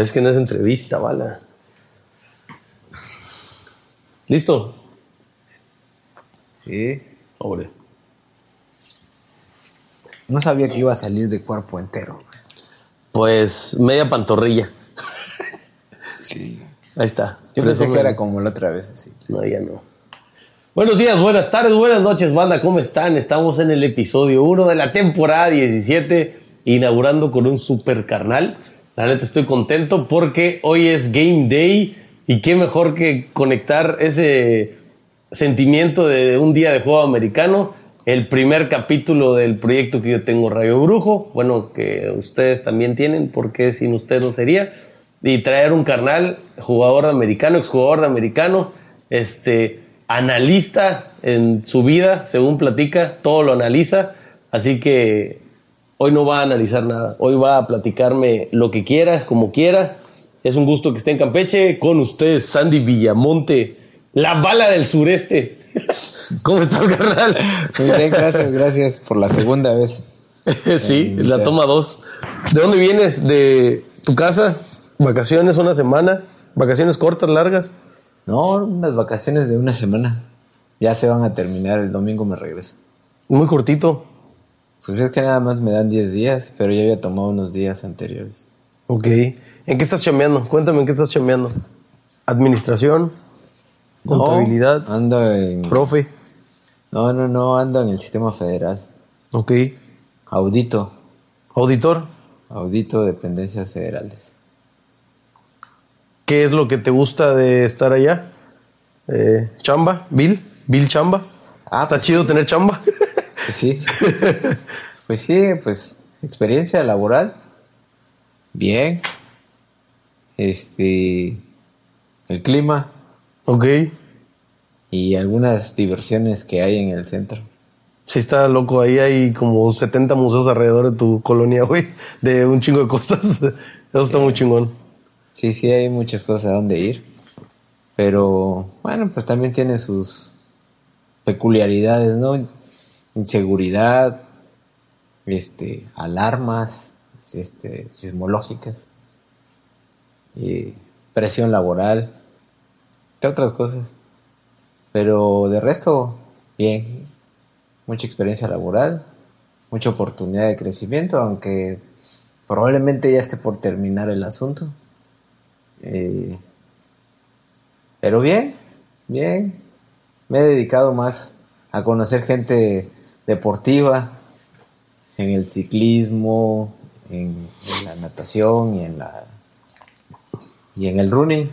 Pero es que no es entrevista, bala. ¿Listo? Sí. Pobre. No sabía que iba a salir de cuerpo entero. Pues media pantorrilla. Sí. Ahí está. Yo pensé que era como la otra vez, así. No, ya no. Buenos días, buenas tardes, buenas noches, banda. ¿Cómo están? Estamos en el episodio 1 de la temporada 17, inaugurando con un super carnal. La neta estoy contento porque hoy es Game Day y qué mejor que conectar ese sentimiento de un día de juego americano. El primer capítulo del proyecto que yo tengo, Rayo Brujo. Bueno, que ustedes también tienen, porque sin ustedes no sería. Y traer un carnal, jugador de americano, exjugador de americano, este, analista en su vida, según platica, todo lo analiza. Así que hoy no va a analizar nada. Hoy va a platicarme lo que quiera, como quiera. Es un gusto que esté en Campeche. Con ustedes, Sandy Villamonte, la bala del sureste. ¿Cómo estás, carnal? Muy bien, gracias, gracias por la segunda vez. sí, la toma dos. ¿De dónde vienes? ¿De tu casa? ¿Vacaciones una semana? ¿Vacaciones cortas, largas? No, unas vacaciones de una semana. Ya se van a terminar, el domingo me regreso. Muy cortito. Pues es que nada más me dan 10 días, pero ya había tomado unos días anteriores. Ok. ¿En qué estás chambeando? Cuéntame en qué estás chambeando. ¿Administración? No, ¿Contabilidad? ando en... ¿Profe? No, no, no, ando en el sistema federal. Ok. Audito, ¿Auditor? audito dependencias federales. ¿Qué es lo que te gusta de estar allá? Eh, ¿Chamba? ¿Bill? ¿Bill chamba? Ah, ¿Está pues chido tener chamba? Pues sí. pues sí, pues experiencia laboral. Bien. Este. El clima ok. y algunas diversiones que hay en el centro. Sí, está loco. Ahí hay como 70 museos alrededor de tu colonia, güey. De un chingo de cosas. Eso está muy chingón. Sí, sí, hay muchas cosas a donde ir. Pero bueno, pues también tiene sus peculiaridades, ¿no? Inseguridad, este, alarmas, este, sismológicas, presión laboral, entre otras cosas. Pero de resto, bien. Mucha experiencia laboral, mucha oportunidad de crecimiento, aunque probablemente ya esté por terminar el asunto. Eh, pero bien, bien. Me he dedicado más a conocer gente deportiva, en el ciclismo, en, en la natación y en la y en el running.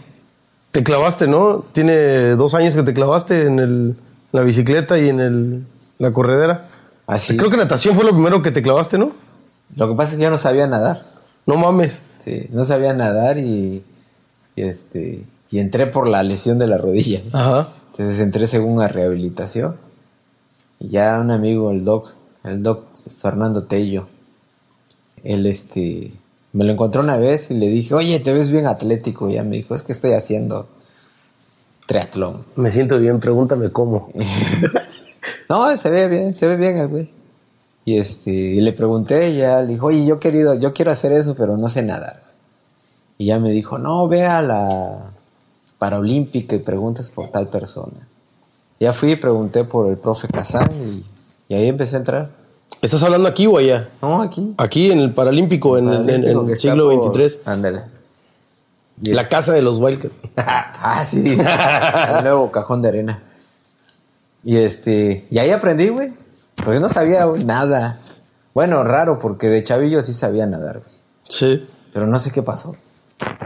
Te clavaste, ¿no? Tiene dos años que te clavaste en el, la bicicleta y en el, la corredera. Así. Creo que natación fue lo primero que te clavaste, ¿no? Lo que pasa es que yo no sabía nadar. No mames. Sí, no sabía nadar y, y este y entré por la lesión de la rodilla. Ajá. Entonces entré según a rehabilitación. Y ya un amigo, el doc, el doc Fernando Tello, él este, me lo encontró una vez y le dije, oye, te ves bien atlético. Y ya me dijo, es que estoy haciendo triatlón. Me siento bien, pregúntame cómo. No, se ve bien, se ve bien el güey. Y este, y le pregunté y ya le dijo, oye, yo querido, yo quiero hacer eso, pero no sé nadar. Y ya me dijo, no, ve a la Paralímpica y preguntas por tal persona. Ya fui y pregunté por el profe Kazán y, y ahí empecé a entrar. ¿Estás hablando aquí o allá? No, aquí. Aquí en el Paralímpico, en, el- en siglo XXIII. Ándale. La casa de los Wildcats. Ah, sí. el nuevo cajón de arena. Y este, y ahí aprendí, güey. Porque no sabía nada. Bueno, raro, porque de chavillo sí sabía nadar, güey. Sí. Pero no sé qué pasó.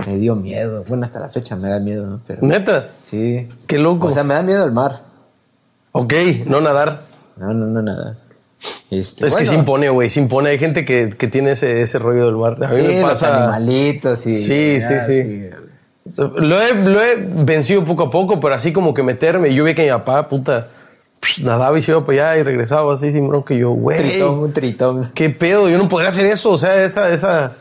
Me dio miedo. Bueno, hasta la fecha me da miedo, ¿no? Pero Neta. sí. Qué loco. O sea, me da miedo el mar. Ok, no nadar. No, no, no, nada. Este, Es que se impone, güey. Se impone. Hay gente que, que tiene ese, ese rollo del mar. A mí Sí, me los animalitos y. Sí, sí, sí. Lo he, lo he vencido poco a poco, pero así como que meterme. Yo vi que mi papá, puta, nadaba y se iba para allá y regresaba así sin bronca. Y yo, Un güey, tritón, un tritón. qué pedo. Yo no podría hacer eso. O sea, esa, esa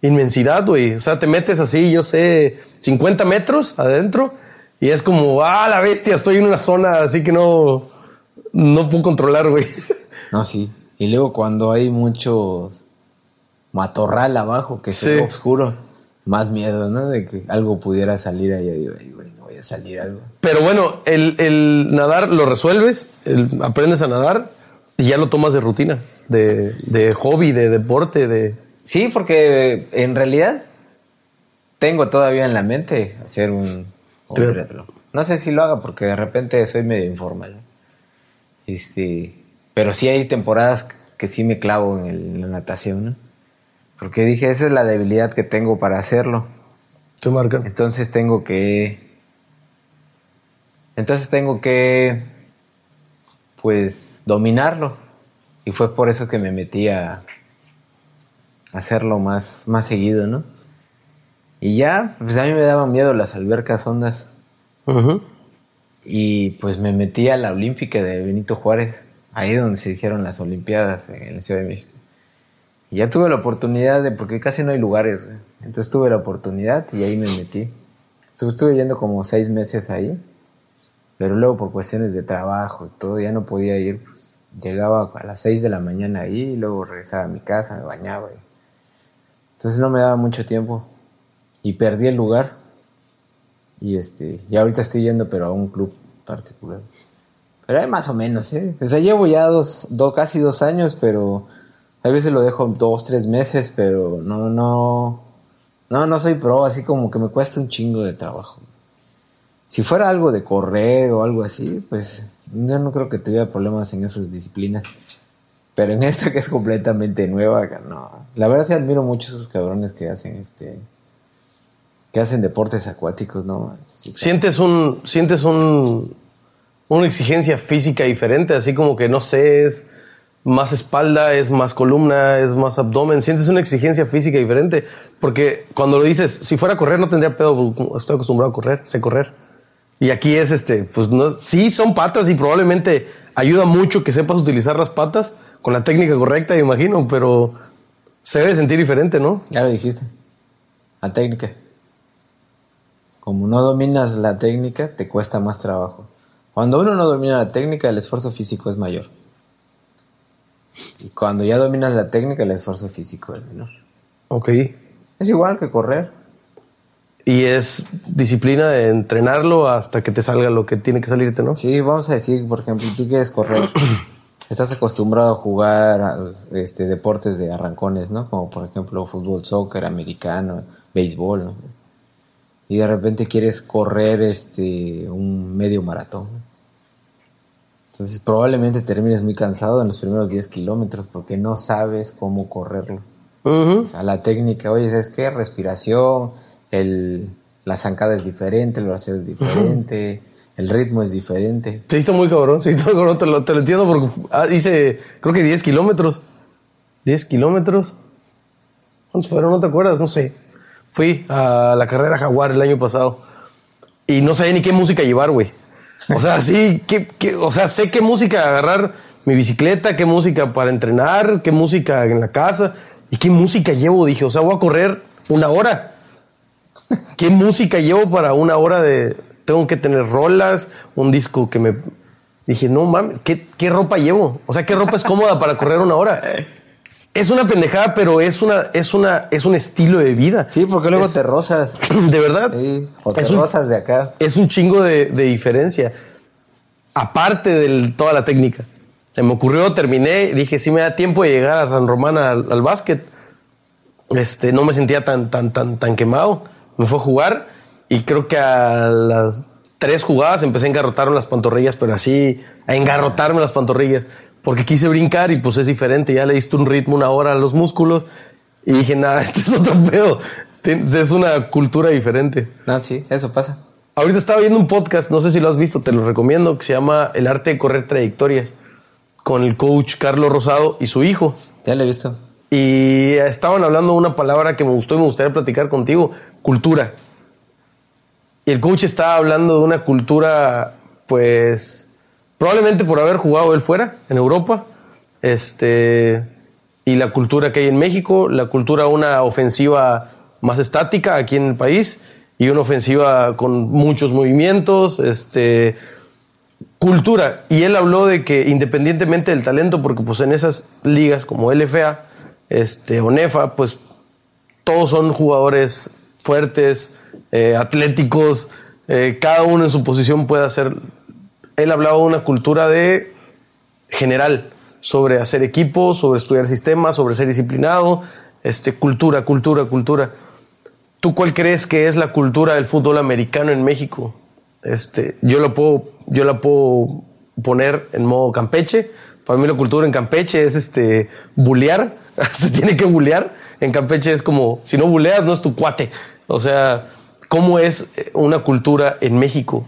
inmensidad, güey. O sea, te metes así, yo sé, 50 metros adentro y es como, ah, la bestia, estoy en una zona así que no, no puedo controlar, güey. No, sí. Y luego cuando hay muchos matorral abajo que se Sí. ve oscuro. más miedo, ¿no? De que algo pudiera salir ahí. Digo, "Ay, güey, no voy a salir algo. Pero bueno, el, el nadar lo resuelves, el- aprendes a nadar y ya lo tomas de rutina, de, de hobby, de deporte, de... Sí, porque en realidad tengo todavía en la mente hacer un, un Triatlón. triatlón. No sé si lo haga porque de repente soy medio informal. Este, pero sí hay temporadas que sí me clavo en, el- en la natación, ¿no? Porque dije, esa es la debilidad que tengo para hacerlo. Te marcan. Entonces tengo que. Entonces tengo que. Pues dominarlo. Y fue por eso que me metí a. hacerlo más, más seguido, ¿no? Y ya, pues a mí me daban miedo las albercas hondas. Y pues me metí a la Olímpica de Benito Juárez, ahí donde se hicieron las Olimpiadas en la Ciudad de México. Y ya tuve la oportunidad de, porque casi no hay lugares, güey. entonces tuve la oportunidad y ahí me metí. Estuve, estuve yendo como seis meses ahí, pero luego por cuestiones de trabajo y todo, ya no podía ir. Pues, llegaba a las seis de la mañana ahí, y luego regresaba a mi casa, me bañaba. y- Entonces no me daba mucho tiempo y perdí el lugar. Y este, y ahorita estoy yendo, pero a un club particular. Pero hay más o menos, ¿eh? O sea, llevo ya dos, do- casi dos años, pero a veces lo dejo dos, tres meses, pero no, no, no, no soy pro, así como que me cuesta un chingo de trabajo. Si fuera algo de correr o algo así, pues yo no creo que tuviera problemas en esas disciplinas. Pero en esta que es completamente nueva, no. La verdad sí admiro mucho esos cabrones que hacen este, que hacen deportes acuáticos, ¿no? Sí Sientes un, sientes un, una exigencia física diferente, así como que no sé, es más espalda, es más columna, es más abdomen. Sientes una exigencia física diferente, porque cuando lo dices, si fuera a correr no tendría pedo, estoy acostumbrado a correr, sé correr. Y aquí es este, pues no, sí son patas y probablemente ayuda mucho que sepas utilizar las patas con la técnica correcta, imagino, pero se debe sentir diferente, ¿no? Ya lo dijiste. La técnica. Como no dominas la técnica, te cuesta más trabajo. Cuando uno no domina la técnica, el esfuerzo físico es mayor. Y cuando ya dominas la técnica, el esfuerzo físico es menor. Ok. Es igual que correr. Y es disciplina de entrenarlo hasta que te salga lo que tiene que salirte, ¿no? Sí, vamos a decir, por ejemplo, tú quieres correr. Estás acostumbrado a jugar a, este, deportes de arrancones, ¿no? Como por ejemplo fútbol, soccer, americano, béisbol, ¿no? Y de repente quieres correr este, un medio maratón. Entonces probablemente termines muy cansado en los primeros 10 kilómetros porque no sabes cómo correrlo. O sea, la técnica, oye, ¿sabes qué? Respiración, el, la zancada es diferente, el braceo es diferente, el ritmo es diferente. Sí, está muy cabrón. Sí, está muy cabrón. Te lo, te lo entiendo porque ah, hice, creo que 10 kilómetros. 10 kilómetros. ¿Cuántos fueron? ¿No te acuerdas? No sé. Fui a la carrera Jaguar el año pasado y no sabía ni qué música llevar, güey. O sea, sí, qué- o sea, sé qué música agarrar mi bicicleta, qué música para entrenar, qué música en la casa y qué música llevo. Dije, o sea, voy a correr una hora. ¿Qué música llevo para una hora de... Tengo que tener rolas, un disco que me... Dije, no mames, ¿qué, qué ropa llevo? O sea, ¿qué ropa es cómoda para correr una hora? Es una pendejada, pero es una, es una, es un estilo de vida. Sí, porque luego Es- te rozas. De verdad. Sí, o te es, un, rozas de acá. es un chingo de, de diferencia. Aparte de toda la técnica. Se me ocurrió, terminé, dije, si me da tiempo de llegar a San Román al, al básquet. Este, no me sentía tan, tan, tan, tan quemado. Me fue a jugar y creo que a las tres jugadas empecé a engarrotarme las pantorrillas, pero así, a engarrotarme las pantorrillas. Porque quise brincar y pues es diferente. Ya le diste un ritmo una hora a los músculos y dije, nada, este es otro pedo. Es una cultura diferente. No, sí, eso pasa. Ahorita estaba viendo un podcast, no sé si lo has visto, te lo recomiendo, que se llama El arte de correr trayectorias, con el coach Carlos Rosado y su hijo. Ya lo he visto. Y estaban hablando de una palabra que me gustó y me gustaría platicar contigo, cultura. Y el coach estaba hablando de una cultura, pues, probablemente por haber jugado él fuera, en Europa, este, y la cultura que hay en México, la cultura una ofensiva más estática aquí en el país y una ofensiva con muchos movimientos, este, cultura. Y él habló de que independientemente del talento, porque pues en esas ligas como LFA, este, o NEFA, pues todos son jugadores fuertes, eh, atléticos, eh, cada uno en su posición puede hacer. Él hablaba de una cultura de general, sobre hacer equipo, sobre estudiar sistemas, sobre ser disciplinado, este, cultura, cultura, cultura. ¿Tú cuál crees que es la cultura del fútbol americano en México? Este, yo, lo puedo, yo la puedo poner en modo Campeche. Para mí la cultura en Campeche es este, bulear, se tiene que bulear. En Campeche es como, si no buleas, no es tu cuate. O sea, ¿cómo es una cultura en México?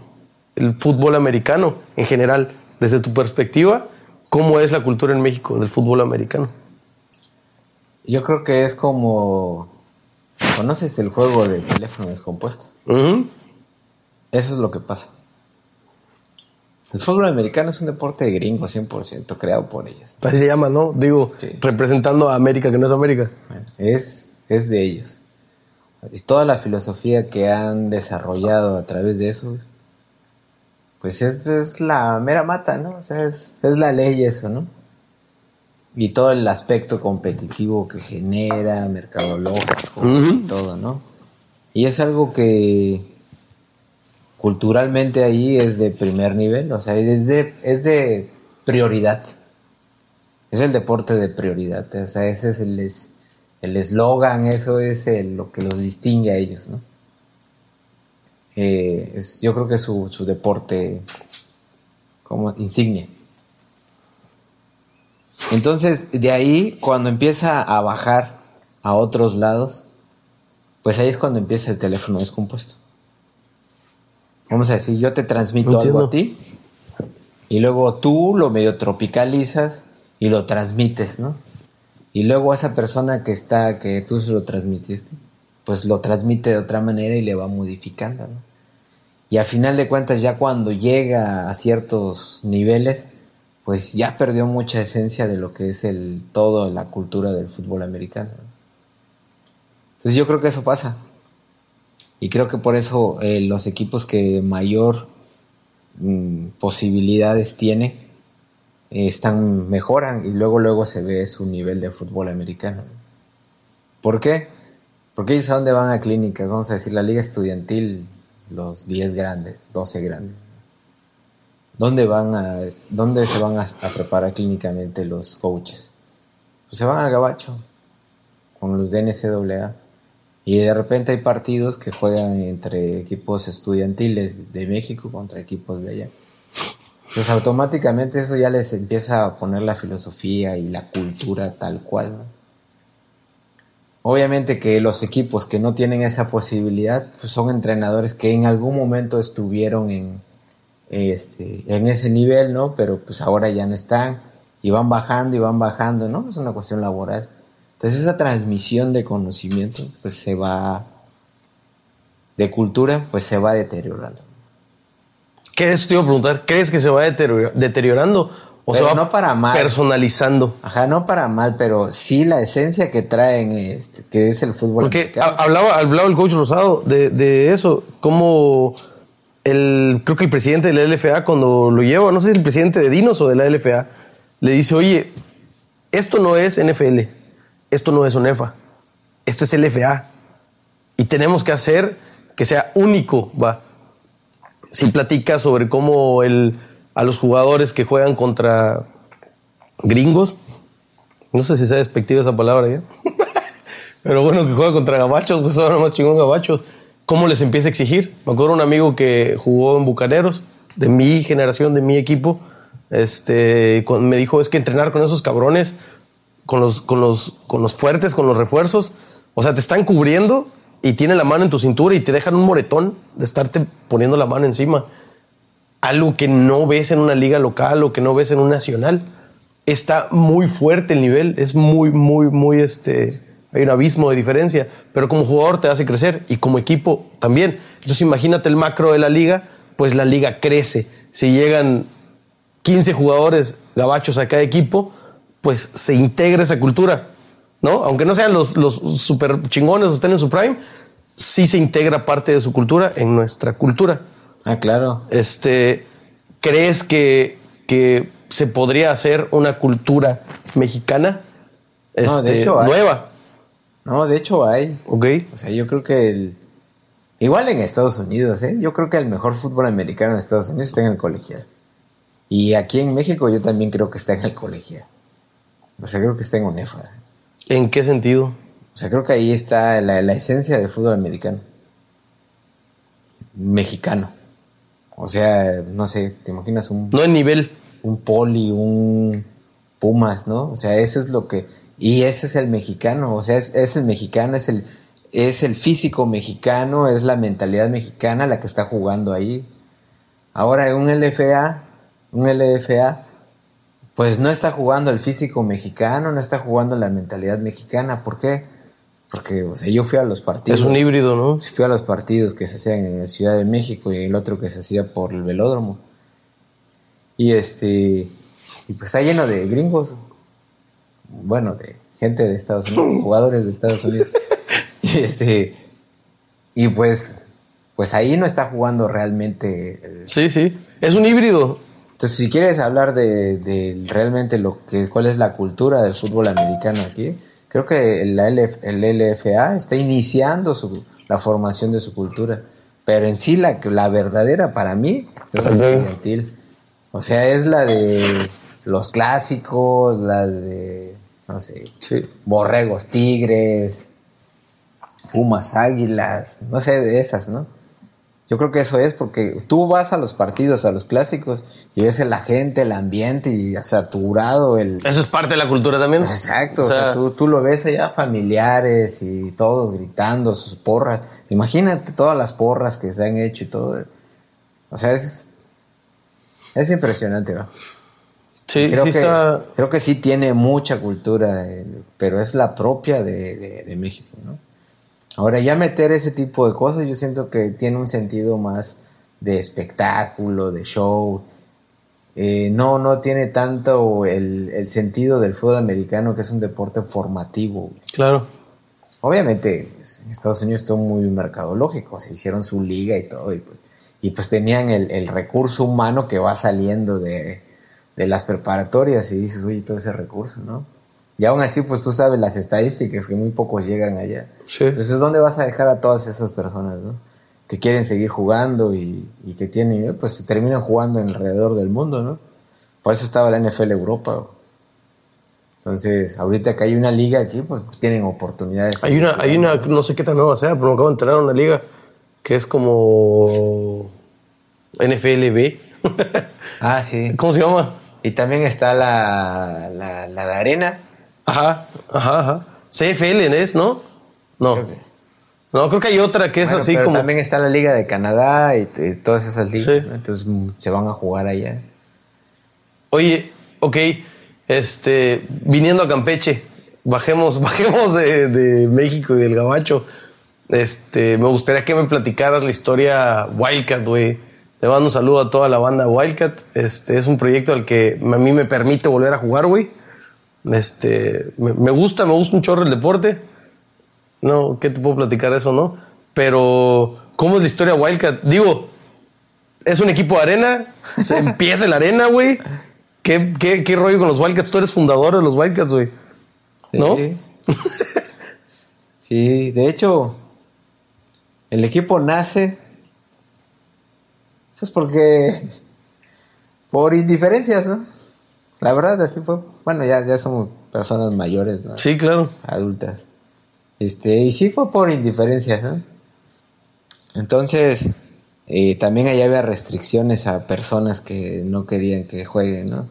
El fútbol americano en general, desde tu perspectiva, ¿cómo es la cultura en México del fútbol americano? Yo creo que es como. ¿Conoces el juego de teléfono descompuesto? Eso es lo que pasa. El fútbol americano es un deporte de gringo 100%, creado por ellos. Así se llama, ¿no? Digo, representando a América, que no es América. es, es de ellos. Y toda la filosofía que han desarrollado a través de eso, pues es, es la mera mata, ¿no? O sea, es, es la ley eso, ¿no? Y todo el aspecto competitivo que genera, mercadológico y todo, ¿no? Y es algo que culturalmente ahí es de primer nivel, o sea, es de, es de prioridad. Es el deporte de prioridad, o sea, ese es el el eslogan, eso es lo que los distingue a ellos, ¿no? Eh, yo creo que es su, su deporte como insignia. Entonces, de ahí, cuando empieza a bajar a otros lados, pues ahí es cuando empieza el teléfono descompuesto. Vamos a decir, yo te transmito algo a ti y luego tú lo medio tropicalizas y lo transmites, ¿no? Y luego esa persona que está, que tú se lo transmitiste, pues lo transmite de otra manera y le va modificando, ¿no? Y a final de cuentas, ya cuando llega a ciertos niveles, pues ya perdió mucha esencia de lo que es el todo, la cultura del fútbol americano. Entonces yo creo que eso pasa. Y creo que por eso eh, los equipos que mayor mm, posibilidades tienen eh, están mejoran y luego luego se ve su nivel de fútbol americano. ¿Por qué? Porque ellos a dónde van a clínica, vamos a decir la liga estudiantil, los 10 grandes, 12 grandes ¿Dónde, van a, dónde se van a, preparar clínicamente los coaches? Pues se van al gabacho con los de NCAA. Y de repente hay partidos que juegan entre equipos estudiantiles de México contra equipos de allá. Pues automáticamente eso ya les empieza a poner la filosofía y la cultura tal cual. Obviamente que los equipos que no tienen esa posibilidad pues son entrenadores que en algún momento estuvieron en, este, en ese nivel, ¿no? Pero pues ahora ya no están y van bajando y van bajando, ¿no? Es una cuestión laboral. Entonces esa transmisión de conocimiento pues se va, de cultura, pues se va deteriorando. ¿Qué es? Te iba a preguntar, ¿crees que se va deteriorando? O se va no para mal. personalizando. Ajá, no para mal, pero sí la esencia que traen, este, que es el fútbol. Porque hablaba, hablaba el coach Rosado de, de eso, cómo el, creo que el presidente de la LFA cuando lo lleva, no sé si el presidente de Dinos o de la LFA, le dice, oye, esto no es NFL, esto no es ONEFA, esto es LFA. Y tenemos que hacer que sea único, va. Si platica sobre cómo el, a los jugadores que juegan contra gringos, no sé si sea despectiva esa palabra ya, pero bueno, que juegan contra gabachos, que son más chingón gabachos cómo les empieza a exigir. Me acuerdo un amigo que jugó en Bucaneros, de mi generación, de mi equipo, este, me dijo, es que entrenar con esos cabrones, con los, con, los, con los fuertes, con los refuerzos, o sea, te están cubriendo y tienen la mano en tu cintura y te dejan un moretón de estarte poniendo la mano encima. Algo que no ves en una liga local o que no ves en un nacional. Está muy fuerte el nivel, es muy, muy, muy, este, hay un abismo de diferencia, pero como jugador te hace crecer y como equipo también. Entonces imagínate el macro de la liga, pues la liga crece. Si llegan 15 jugadores gabachos a cada equipo, pues se integra esa cultura, ¿no? Aunque no sean los, super chingones o estén en su prime, sí se integra parte de su cultura en nuestra cultura. Ah, claro. Este, ¿crees que, que se podría hacer una cultura mexicana este, nueva? No, de hecho hay. Ok. O sea, yo creo que Igual en Estados Unidos, ¿eh? Yo creo que el mejor fútbol americano en Estados Unidos está en el colegial. Y aquí en México yo también creo que está en el colegial. O sea, creo que está en UNEFA. ¿En qué sentido? O sea, creo que ahí está la, la esencia del fútbol americano. Mexicano. O sea, no sé, te imaginas un, No nivel. un poli, un Pumas, ¿no? O sea, eso es lo que... Y ese es el mexicano, o sea, es, es el mexicano, es el, es el físico mexicano, es la mentalidad mexicana la que está jugando ahí. Ahora, un LFA, un LFA, pues no está jugando el físico mexicano, no está jugando la mentalidad mexicana. ¿Por qué? Porque, o sea, yo fui a los partidos. Es un híbrido, ¿no? Fui a los partidos que se hacían en la Ciudad de México y el otro que se hacía por el velódromo. Y este. Y pues está lleno de gringos. Bueno, de gente de Estados Unidos, jugadores de Estados Unidos. y este. Y pues. Pues ahí no está jugando realmente. el- Sí, sí. Es un híbrido. Entonces, si quieres hablar de, de realmente lo que, cuál es la cultura del fútbol americano aquí, creo que LF el LFA está iniciando su, la formación de su cultura. Pero en sí, la, la verdadera para mí es la Ok. estudiantil. O sea, es la de los clásicos, las de, no sé, Sí. borregos, tigres, pumas, águilas, no sé, de esas, ¿no? Yo creo que eso es porque tú vas a los partidos, a los clásicos, y ves la gente, el ambiente y saturado el... Eso es parte de la cultura también. Exacto, O o sea, tú, tú lo ves allá familiares y todos gritando sus porras. Imagínate todas las porras que se han hecho y todo. O sea, es, es impresionante, ¿va? sí, creo, sí que, está. creo que sí tiene mucha cultura, eh, pero es la propia de, de- de México, ¿no? Ahora, ya meter ese tipo de cosas, yo siento que tiene un sentido más de espectáculo, de show. Eh, no, no tiene tanto el, el sentido del fútbol americano, que es un deporte formativo. Claro. Obviamente, en Estados Unidos todo muy mercadológico, se hicieron su liga y todo, y pues, y pues tenían el, el recurso humano que va saliendo de, de las preparatorias y dices, oye, todo ese recurso, ¿no? Y aún así, pues tú sabes las estadísticas que muy pocos llegan allá. Sí. Entonces, ¿dónde vas a dejar a todas esas personas, no? Que quieren seguir jugando y, y que tienen, eh, pues se terminan jugando en alrededor del mundo, ¿no? Por eso estaba la NFL Europa. Entonces, ahorita que hay una liga aquí, pues tienen oportunidades. Hay una, hay una, no sé qué tan nueva sea, pero me acabo de enterar una liga que es como NFLB. Ah, sí. ¿Cómo se llama? Y también está la, la, la de arena. Ajá, ajá, ajá. CFL es, ¿no? No. Creo que- No, creo que hay otra que es Bueno, así pero como. también está la liga de Canadá y, y todas esas ligas. Sí. ¿no? Entonces mm, se van a jugar allá. Oye, ok, este, viniendo a Campeche, bajemos, bajemos de, de México y del Gabacho. Este, me gustaría que me platicaras la historia Wildcat, güey. Le mando un saludo a toda la banda Wildcat. Este, es un proyecto al que a mí me permite volver a jugar, güey. Este, me, me gusta, me gusta un chorro el deporte. No, ¿qué te puedo platicar de eso, no? Pero, ¿cómo es la historia Wildcat? Digo, es un equipo de arena, se empieza en la arena, güey. ¿Qué, qué, qué rollo con los Wildcats? Tú eres fundador de los Wildcats, güey. ¿No? Sí. Sí, de hecho, el equipo nace pues porque por indiferencias, ¿no? La verdad, así fue. Bueno, ya, ya somos personas mayores, ¿no? Sí, claro. adultas. Este, y sí fue por indiferencias, ¿no? Entonces, eh, también allá había restricciones a personas que no querían que jueguen, ¿no?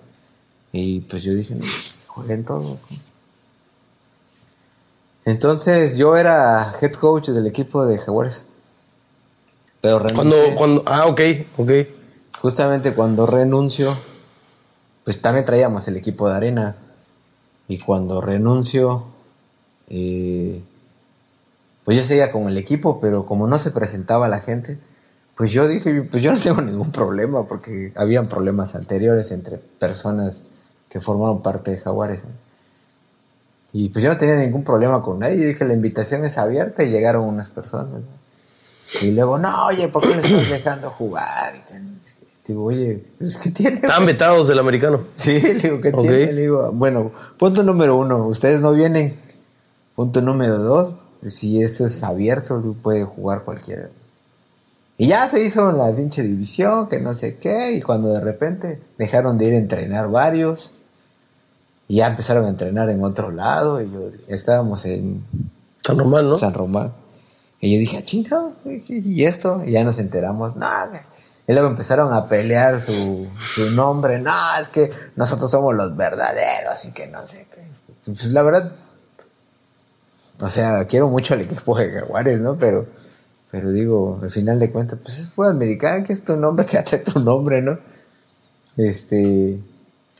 Y pues yo dije, no, pues, jueguen todos. ¿no? Entonces, yo era head coach del equipo de Jaguares. Pero Cuando, renuncié. cuando, ah, ok, ok. Justamente cuando renuncio, pues también traíamos el equipo de arena. Y cuando renuncio, eh, pues yo seguía con el equipo, pero como no se presentaba la gente, pues yo dije, pues yo no tengo ningún problema, porque habían problemas anteriores entre personas que formaban parte de Jaguares. Y pues yo no tenía ningún problema con nadie. Yo dije, la invitación es abierta y llegaron unas personas. Y luego, no, oye, ¿por qué le estás dejando jugar? Digo, oye, pues ¿qué tiene? Estaban vetados del americano. Sí, le digo, ¿qué tiene? Le digo, bueno, punto número uno, ustedes no vienen. Punto número dos, si eso es abierto, puede jugar cualquiera. Y ya se hizo la pinche división, que no sé qué, y cuando de repente dejaron de ir a entrenar varios, y ya empezaron a entrenar en otro lado, y yo, estábamos en San Román, ¿no? San Román. Y yo dije, ah, chingado, ¿y esto? Y ya nos enteramos, no, y luego empezaron a pelear su, su nombre, no, es que nosotros somos los verdaderos, y que no sé qué. Pues la verdad, o sea, quiero mucho al equipo de Jaguares, ¿no? Pero, pero digo, al final de cuentas, pues es fútbol americano, que es tu nombre, quédate tu nombre, ¿no? Este,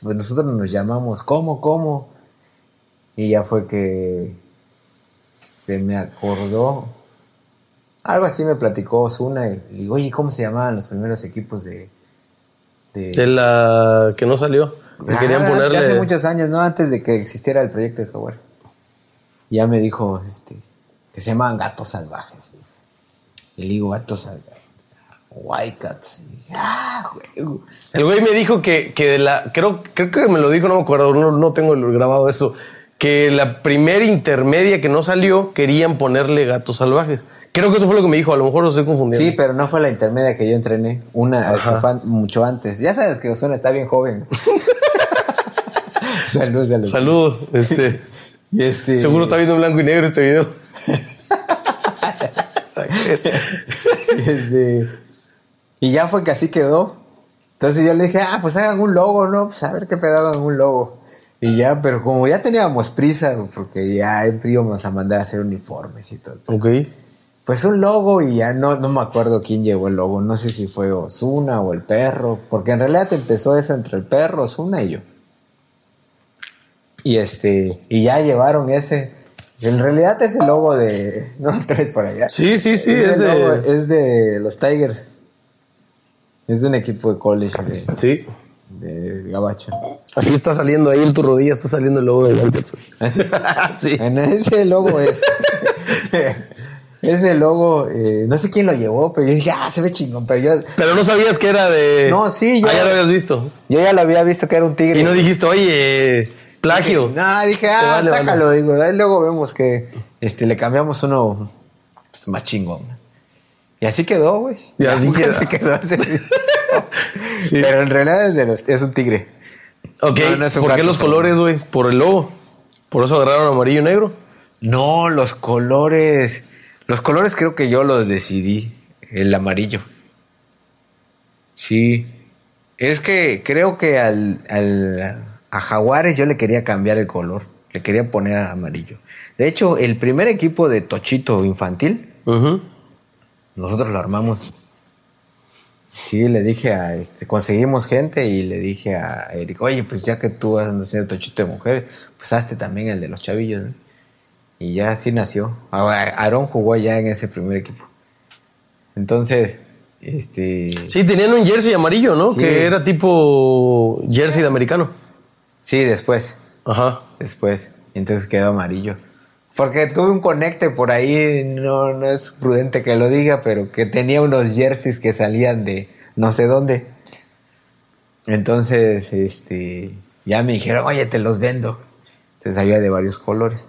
pues nosotros nos llamamos, ¿cómo, cómo? Y ya fue que se me acordó, algo así me platicó Osuna, y le digo, oye, ¿cómo se llamaban los primeros equipos de... De, de la que no salió. Que Ah, querían ponerle... hace muchos años, ¿no? Antes de que existiera el proyecto de Jaguar. Ya me dijo, este, que se llamaban gatos salvajes. Y le digo, gatos salvajes. White cats. Y dije, ah, juego. El güey me dijo que, que de la. Creo, creo que me lo dijo, no me acuerdo, no, no tengo grabado eso. Que la primera intermedia que no salió querían ponerle gatos salvajes. Creo que eso fue lo que me dijo, a lo mejor lo estoy confundiendo. Sí, pero no fue la intermedia que yo entrené. Una fue mucho antes. Ya sabes que Osuna está bien joven. saludos, saludos. Saludos. Este, Y este, Seguro está viendo en blanco y negro este video. Este, y ya fue que así quedó. Entonces yo le dije, ah, pues hagan un logo, ¿no? Pues a ver qué pedo hagan un logo. Y ya, pero como ya teníamos prisa, porque ya íbamos a mandar a hacer uniformes y todo. Ok. Pues un logo y ya no, no me acuerdo quién llevó el logo. No sé si fue Osuna o el perro. Porque en realidad empezó eso entre el perro, Osuna y yo. Y este, y ya llevaron ese. En realidad es el logo de. No, tres por allá. Sí, sí, sí. Ese Es de- logo es de los Tigers. Es de un equipo de college de, Sí. de Gabacho. Aquí está saliendo ahí en tu rodilla, está saliendo el logo de Wildcats. sí. En ese logo es. ese logo, eh, no sé quién lo llevó, pero yo dije, ah, se ve chingón. Pero yo, Pero no sabías que era de. No, sí, yo- Ah, ya lo habías visto. yo ya lo había visto que era un tigre. Y no dijiste, oye, plagio. No, dije, ah, vale, vale. sácalo. Digo, ahí luego vemos que este, le cambiamos uno pues, más chingón. Y así quedó, güey. Y así quedó. ese- Sí. Pero en realidad es, de los- es un tigre. Ok, No, no es un ¿por qué los colores, güey? Por el logo. Por eso agarraron amarillo y negro. No, los colores. Los colores creo que yo los decidí. El amarillo. Sí. Es que creo que al, al- a Jaguares yo le quería cambiar el color. Le quería poner amarillo. De hecho, el primer equipo de Tochito infantil, nosotros lo armamos. Sí, le dije a este, conseguimos gente y le dije a Eric, oye, pues ya que tú vas a hacer Tochito de mujeres, pues hazte también el de los chavillos. ¿no? Y ya así nació. Aarón jugó ya en ese primer equipo. Entonces, este. Sí, tenían un jersey amarillo, ¿no? Sí. Que era tipo jersey de americano. Sí, después. Ajá. Después. Entonces quedó amarillo. Porque tuve un conecte por ahí, no, no es prudente que lo diga, pero que tenía unos jerseys que salían de no sé dónde. Entonces, este, ya me dijeron, oye, te los vendo. Entonces había de varios colores.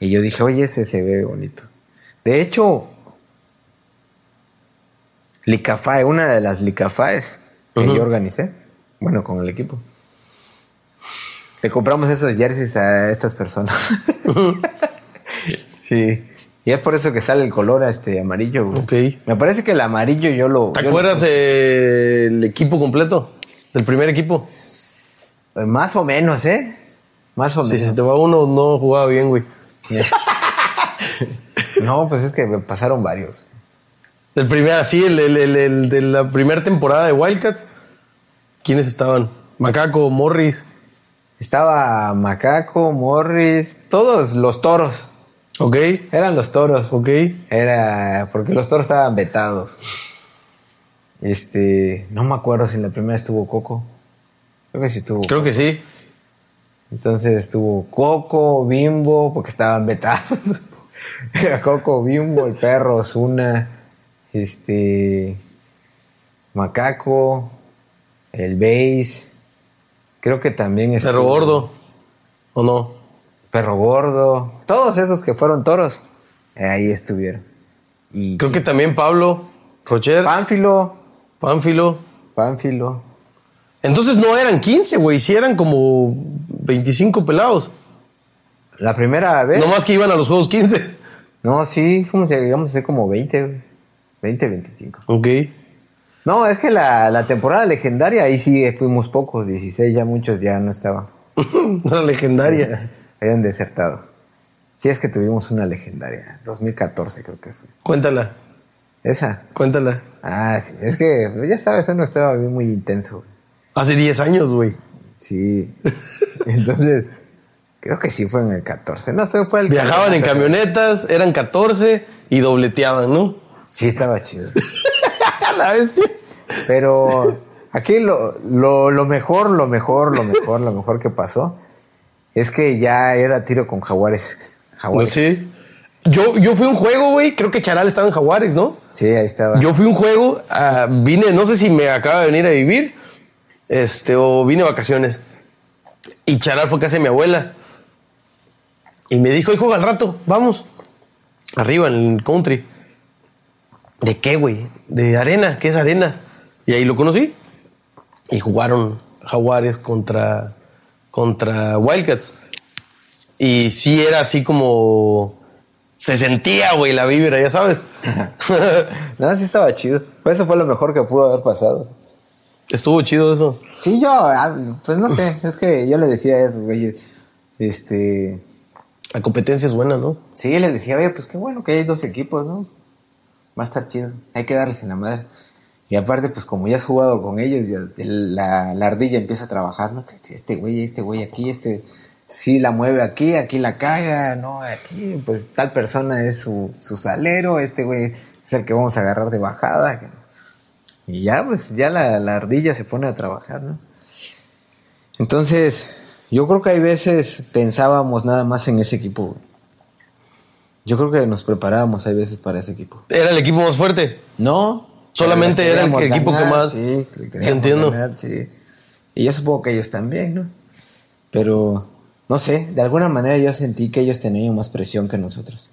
Y yo dije, oye, ese se ve bonito. De hecho, Licafae, una de las Licafaes que yo organicé, bueno, con el equipo. Le compramos esos jerseys a estas personas. sí. Y es por eso que sale el color este amarillo. güey. Ok. Me parece que el amarillo yo lo. ¿Te yo acuerdas lo- el equipo completo? Del primer equipo. Pues Más o menos, ¿eh? Más o Si menos. se te va uno, no jugaba bien, güey. No, pues es que me pasaron varios. Del primer, así, el, el- el- el de la primera temporada de Wildcats. ¿Quiénes estaban? Macaco, Morris. Estaba Macaco, Morris, todos los toros. Ok. Eran los toros. Ok. Era porque los toros estaban vetados. Este, no me acuerdo si en la primera estuvo Coco. Creo que sí estuvo. Creo que sí. Entonces estuvo Coco, Bimbo, porque estaban vetados. Era Coco, Bimbo, el perro, Osuna, este, Macaco, el Base. Creo que también estuvo Perro gordo. ¿O no? Perro gordo. Todos esos que fueron toros, ahí estuvieron. Y Creo que también Pablo. Rocher, Pánfilo. Pánfilo. Pánfilo. Entonces no eran 15, güey, sí eran como 25 pelados. La primera vez. No más que iban a los juegos 15. No, sí, fuimos, llegamos a ser como 20, güey. 20, 25. Ok. No, es que la, la temporada legendaria, ahí sí fuimos pocos, 16, ya muchos ya no estaban. Una legendaria. Habían desertado. Sí, es que tuvimos una legendaria. 2014 creo que fue. Cuéntala, Esa. cuéntala. Ah, sí. Es que, pues, ya sabes, uno estaba bien muy intenso. Hace 10 años, güey. Sí. Entonces, creo que sí fue en el 14. No sé, fue el Viajaban en camionetas, eran 14 y dobleteaban, ¿no? Sí, estaba chido. La bestia. Pero aquí lo, lo, lo mejor, lo mejor, lo mejor, lo mejor que pasó es que ya era tiro con jaguares. Jaguares. Sí. Yo, yo fui a un juego, güey. Creo que Charal estaba en Jaguares, ¿no? Sí, ahí estaba. Yo fui a un juego, ah, vine, no sé si me acaba de venir a vivir, este, o vine de vacaciones. Y Charal fue de mi abuela. Y me dijo, "Ay, juega al rato, vamos. Arriba, en el country. ¿De qué, güey? De arena, ¿qué es arena? Y ahí lo conocí. Y jugaron Jaguares contra, contra Wildcats. Y sí era así como... Se sentía, güey, la vibra, ya sabes. No, sí estaba chido. Eso fue lo mejor que pudo haber pasado. Estuvo chido eso. Sí, yo, ah, pues no sé, es que yo le decía a esos güeyes, este, La competencia es buena, ¿no? sí, les decía, oye, pues qué bueno que hay dos equipos, ¿no? Va a estar chido, hay que darles en la madre. Y aparte, pues como ya has jugado con ellos, ya el- la, la ardilla empieza a trabajar, ¿no? Este- Este güey, este güey aquí, este sí la mueve aquí, aquí la caga, ¿no? Aquí, pues tal persona es su, su salero, este güey es el que vamos a agarrar de bajada. Y ya, pues ya la, la ardilla se pone a trabajar, ¿no? Entonces, yo creo que hay veces pensábamos nada más en ese equipo. Yo creo que nos preparábamos hay veces para ese equipo. Era el equipo más fuerte. No. Solamente era el equipo que más- Sí, entiendo. ganar, sí. Y yo supongo que ellos también, ¿no? Pero, no sé, de alguna manera yo sentí que ellos tenían más presión que nosotros.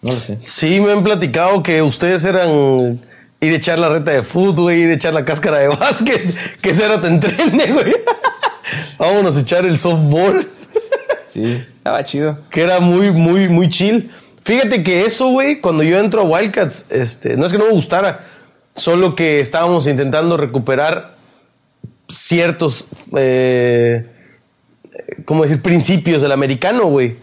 No lo sé. Sí, me han platicado que ustedes eran ir a echar la reta de fútbol, ir a echar la cáscara de básquet, que ese era te entrene, güey. Vámonos a echar el softball, Sí, estaba chido. que era muy, muy, muy chill. Fíjate que eso, güey, cuando yo entro a Wildcats, este, no es que no me gustara, solo que estábamos intentando recuperar ciertos, eh, ¿cómo decir?, principios del americano, güey.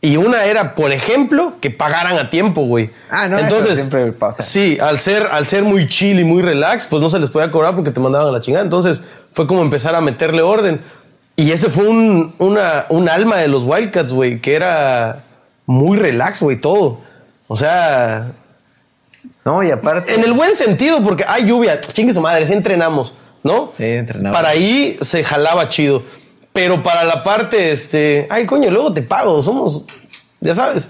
Y una era, por ejemplo, que pagaran a tiempo, güey. Ah, no, eso siempre pasa. Sí, al ser, al ser muy chill y muy relax, pues no se les podía cobrar porque te mandaban a la chingada. Entonces fue como empezar a meterle orden. Y ese fue un, una, un alma de los Wildcats, güey, que era muy relax, güey, todo. O sea, No, y aparte. en el buen sentido, porque hay lluvia, chingue su madre, sí entrenamos, ¿no? Sí, entrenamos. Para ahí se jalaba chido. Pero para la parte, este, ay, coño, luego te pago, somos, ya sabes.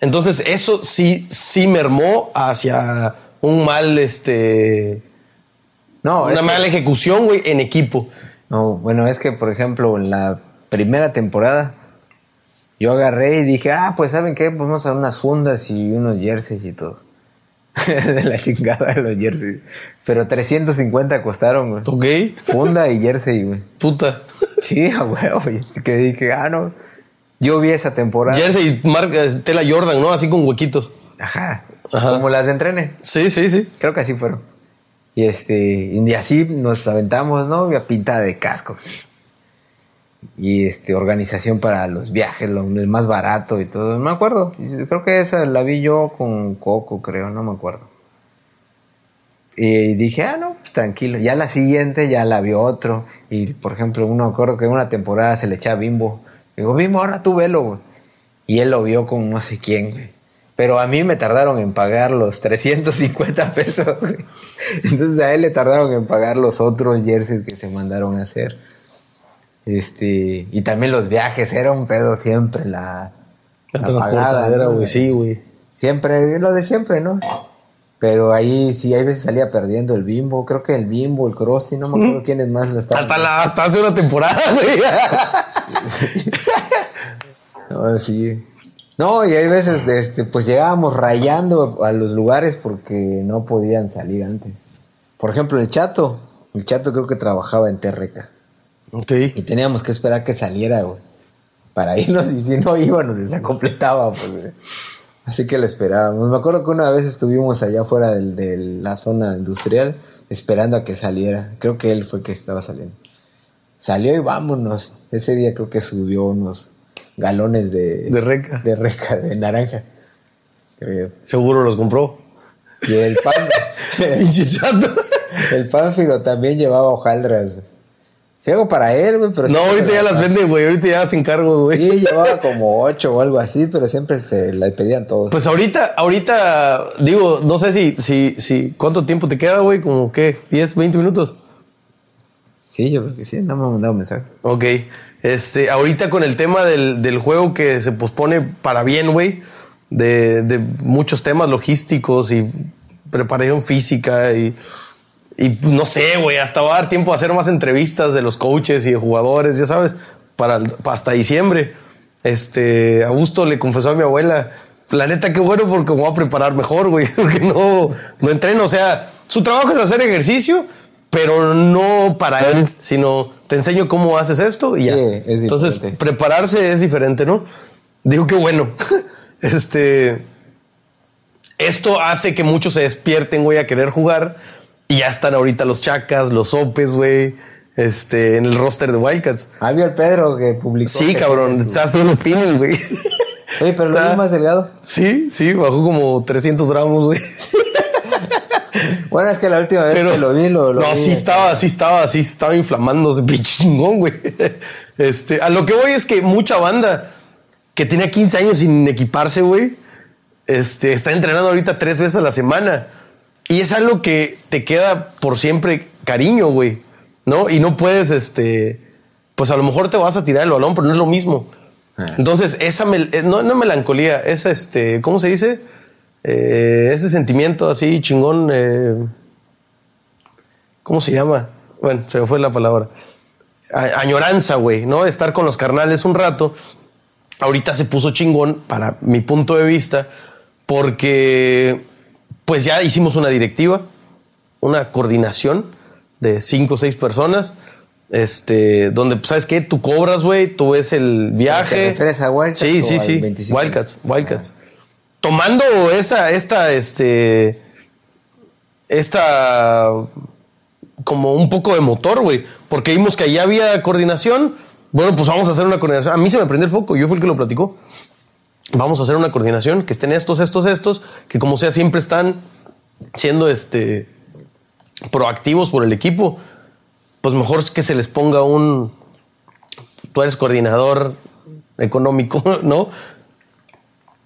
Entonces, eso sí, sí mermó hacia un mal, este, No, una que- mala ejecución, güey, en equipo. No, bueno, es que, por ejemplo, en la primera temporada, yo agarré y dije, ah, pues, ¿saben qué? Pues vamos a dar unas fundas y unos jerseys y todo. de la chingada de los jerseys. Pero 350 costaron, güey. ¿Ok? Funda y jersey, güey. Puta. Sí. Y así que dije, ah, no. Yo vi esa temporada. Jersey, marca, tela Jordan, ¿no? Así con huequitos. Ajá. Ajá. Como las de entrene. Sí, sí, sí. Creo que así fueron. Y este, y así nos aventamos, ¿no? A pintada de casco. Y este, organización para los viajes, lo el más barato y todo. No me acuerdo. Creo que esa la vi yo con Coco, creo, no me acuerdo. Y dije, ah, no, pues tranquilo. Ya la siguiente ya la vio otro. Y por ejemplo, uno acuerdo que una temporada se le echaba bimbo. Digo, bimbo, ahora tú velo. Y él lo vio con no sé quién, güey. Pero a mí me tardaron en pagar los 350 pesos, güey. Entonces a él le tardaron en pagar los otros jerseys que se mandaron a hacer. Este, y también los viajes, era un pedo siempre la, La la güey, sí, güey. Siempre, lo de siempre, ¿no? Pero ahí sí, hay veces salía perdiendo el bimbo. Creo que el bimbo, el Krusty, no me acuerdo quiénes más lo estaban. Hasta, la, hasta hace una temporada, güey. No, sí. No, y hay veces, este, pues llegábamos rayando a los lugares porque no podían salir antes. Por ejemplo, el chato. El chato creo que trabajaba en Terreca. Ok. Y teníamos que esperar que saliera, güey. Para irnos, y si no íbamos, se completaba, pues, güey. Así que lo esperábamos. Me acuerdo que una vez estuvimos allá fuera del- de la zona industrial esperando a que saliera. Creo que él fue el que estaba saliendo. Salió y vámonos. Ese día creo que subió unos galones de, De reca. de reca, de naranja. Creo. Seguro los compró. Y el pan, el pánfilo también llevaba hojaldras. Creo para él, güey, pero No, ahorita ya las vende, güey. Ahorita ya se encargo, güey. Sí, llevaba como ocho o algo así, pero siempre se la pedían todos. Pues ahorita, ahorita, digo, no sé si, si, si, ¿cuánto tiempo te queda, güey? Como, ¿qué? ¿10, 20 minutos? sí, yo creo que sí, no me han mandado mensaje. Ok. Este, ahorita con el tema del, del juego que se pospone para bien, güey, de, de muchos temas logísticos y preparación física y, y no sé, güey, hasta va a dar tiempo a hacer más entrevistas de los coaches y de jugadores, ya sabes, para, hasta diciembre. Este, Augusto le confesó a mi abuela, la neta, qué bueno porque me voy a preparar mejor, güey, porque no, no entreno. O sea, su trabajo es hacer ejercicio, pero no para él, sino te enseño cómo haces esto y ya. Sí, es Entonces, prepararse es diferente, ¿no? Digo que bueno. este. Esto hace que muchos se despierten, güey, a querer jugar. Y ya están ahorita los chacas, los sopes, güey. Este, en el roster de Wildcats. Ah, vio el Pedro que publicó. Sí, cabrón. hace un pin, güey. Oye, pero lo más delgado. Sí, sí, bajó como 300 gramos, güey. Bueno, es que la última vez que lo vi, lo, lo no, vi, sí estaba, sí estaba, sí estaba inflamándose, pinche chingón, güey. Este, a lo que voy es que mucha banda que tenía 15 años sin equiparse, güey, este, está entrenando ahorita tres veces a la semana. Y es algo que te queda por siempre cariño, güey, ¿no? Y no puedes, este, pues a lo mejor te vas a tirar el balón, pero no es lo mismo. Ah. Entonces, esa, mel- eh, no, no melancolía, esa, este, ¿cómo se dice? Eh, ese sentimiento así chingón, eh, ¿cómo se llama? Bueno, se me fue la palabra. A- añoranza, güey, ¿no? Estar con los carnales un rato. Ahorita se puso chingón, para mi punto de vista, porque pues ya hicimos una directiva, una coordinación de cinco o seis personas, este, donde, pues, ¿sabes qué? Tú cobras, güey, tú ves el viaje. ¿Te refieres a Wildcats Sí, sí, sí. 25? Wildcats, Wildcats. Tomando esa, esta, este, esta, como un poco de motor, güey, porque vimos que allá había coordinación. Bueno, pues vamos a hacer una coordinación. A mí se me prendió el foco, yo fui el que lo platicó. Vamos a hacer una coordinación, que estén estos, estos, estos, que como sea siempre están siendo este proactivos por el equipo. Pues mejor es que se les ponga un tú eres coordinador económico, ¿no?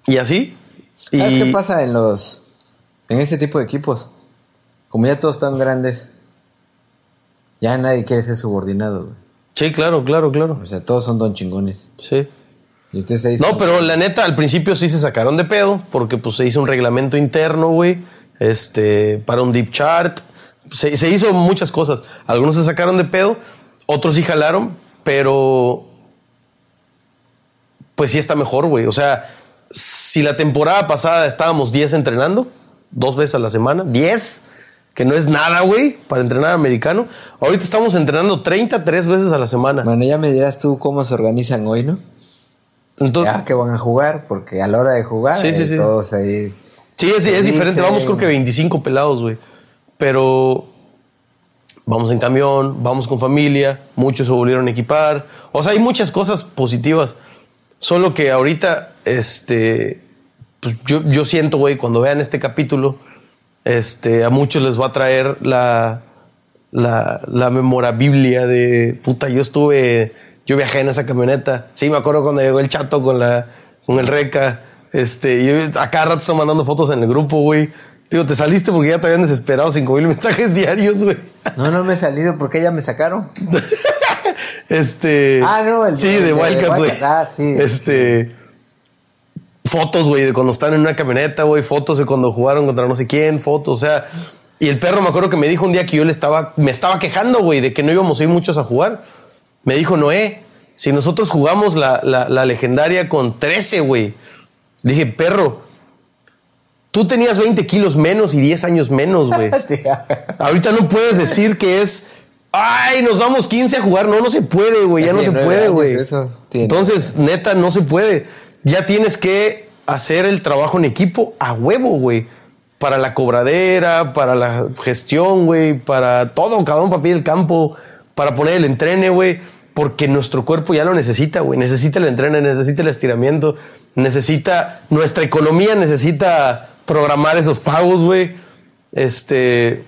Y así. ¿Sabes y qué pasa en los. en ese tipo de equipos? Como ya todos están grandes, ya nadie quiere ser subordinado, güey. Sí, claro, claro, claro. O sea, todos son don chingones. Sí. Y entonces ahí No, pero la neta, al principio sí se sacaron de pedo, porque pues se hizo un reglamento interno, güey, este, para un deep chart. Se, se hizo muchas cosas. Algunos se sacaron de pedo, otros sí jalaron, pero pues sí está mejor, güey. O sea, si la temporada pasada estábamos 10 entrenando, dos veces a la semana, 10, que no es nada, güey, para entrenar americano. Ahorita estamos entrenando 30, tres veces a la semana. Bueno, ya me dirás tú cómo se organizan hoy, ¿no? Entonces, Ya que van a jugar, porque a la hora de jugar, Sí, sí, eh, sí. todos ahí. Sí, es, diferente. Vamos, creo que 25 pelados, güey. Pero vamos en camión, vamos con familia, muchos se volvieron a equipar. O sea, hay muchas cosas positivas. Solo que ahorita, este, pues yo, yo siento, güey, cuando vean este capítulo, este, a muchos les va a traer la, la, la memorabilia de, puta, yo estuve, yo viajé en esa camioneta. Sí, me acuerdo cuando llegó el chato con la, con el reca. Este, yo a cada rato estoy mandando fotos en el grupo, güey. Digo, te saliste porque ya te habían desesperado cinco mil mensajes diarios, güey. No, no me he salido porque ya me sacaron. Este. Ah, no, el- Sí, de de Wildcats, güey. Ah, sí. Este. Fotos, güey, de cuando están en una camioneta, güey. Fotos de cuando jugaron contra no sé quién, fotos, o sea. Y el perro me acuerdo que me dijo un día que yo le estaba, me estaba quejando, güey, de que no íbamos a ir muchos a jugar. Me dijo, Noé, si nosotros jugamos la, la, la legendaria con 13, güey, Le dije, perro, tú tenías 20 kilos menos y 10 años menos, güey. Sí. Ahorita no puedes decir que es, ay, nos vamos 15 a jugar. No, no se puede, güey, ya no se 19 puede, güey. Entonces, neta, no se puede. Ya tienes que hacer el trabajo en equipo a huevo, güey. Para la cobradera, para la gestión, güey, para todo, cada un papel del campo, para poner el entrene, güey. Porque nuestro cuerpo ya lo necesita, güey. Necesita el entrene, necesita el estiramiento, necesita, nuestra economía necesita programar esos pagos, güey. Este,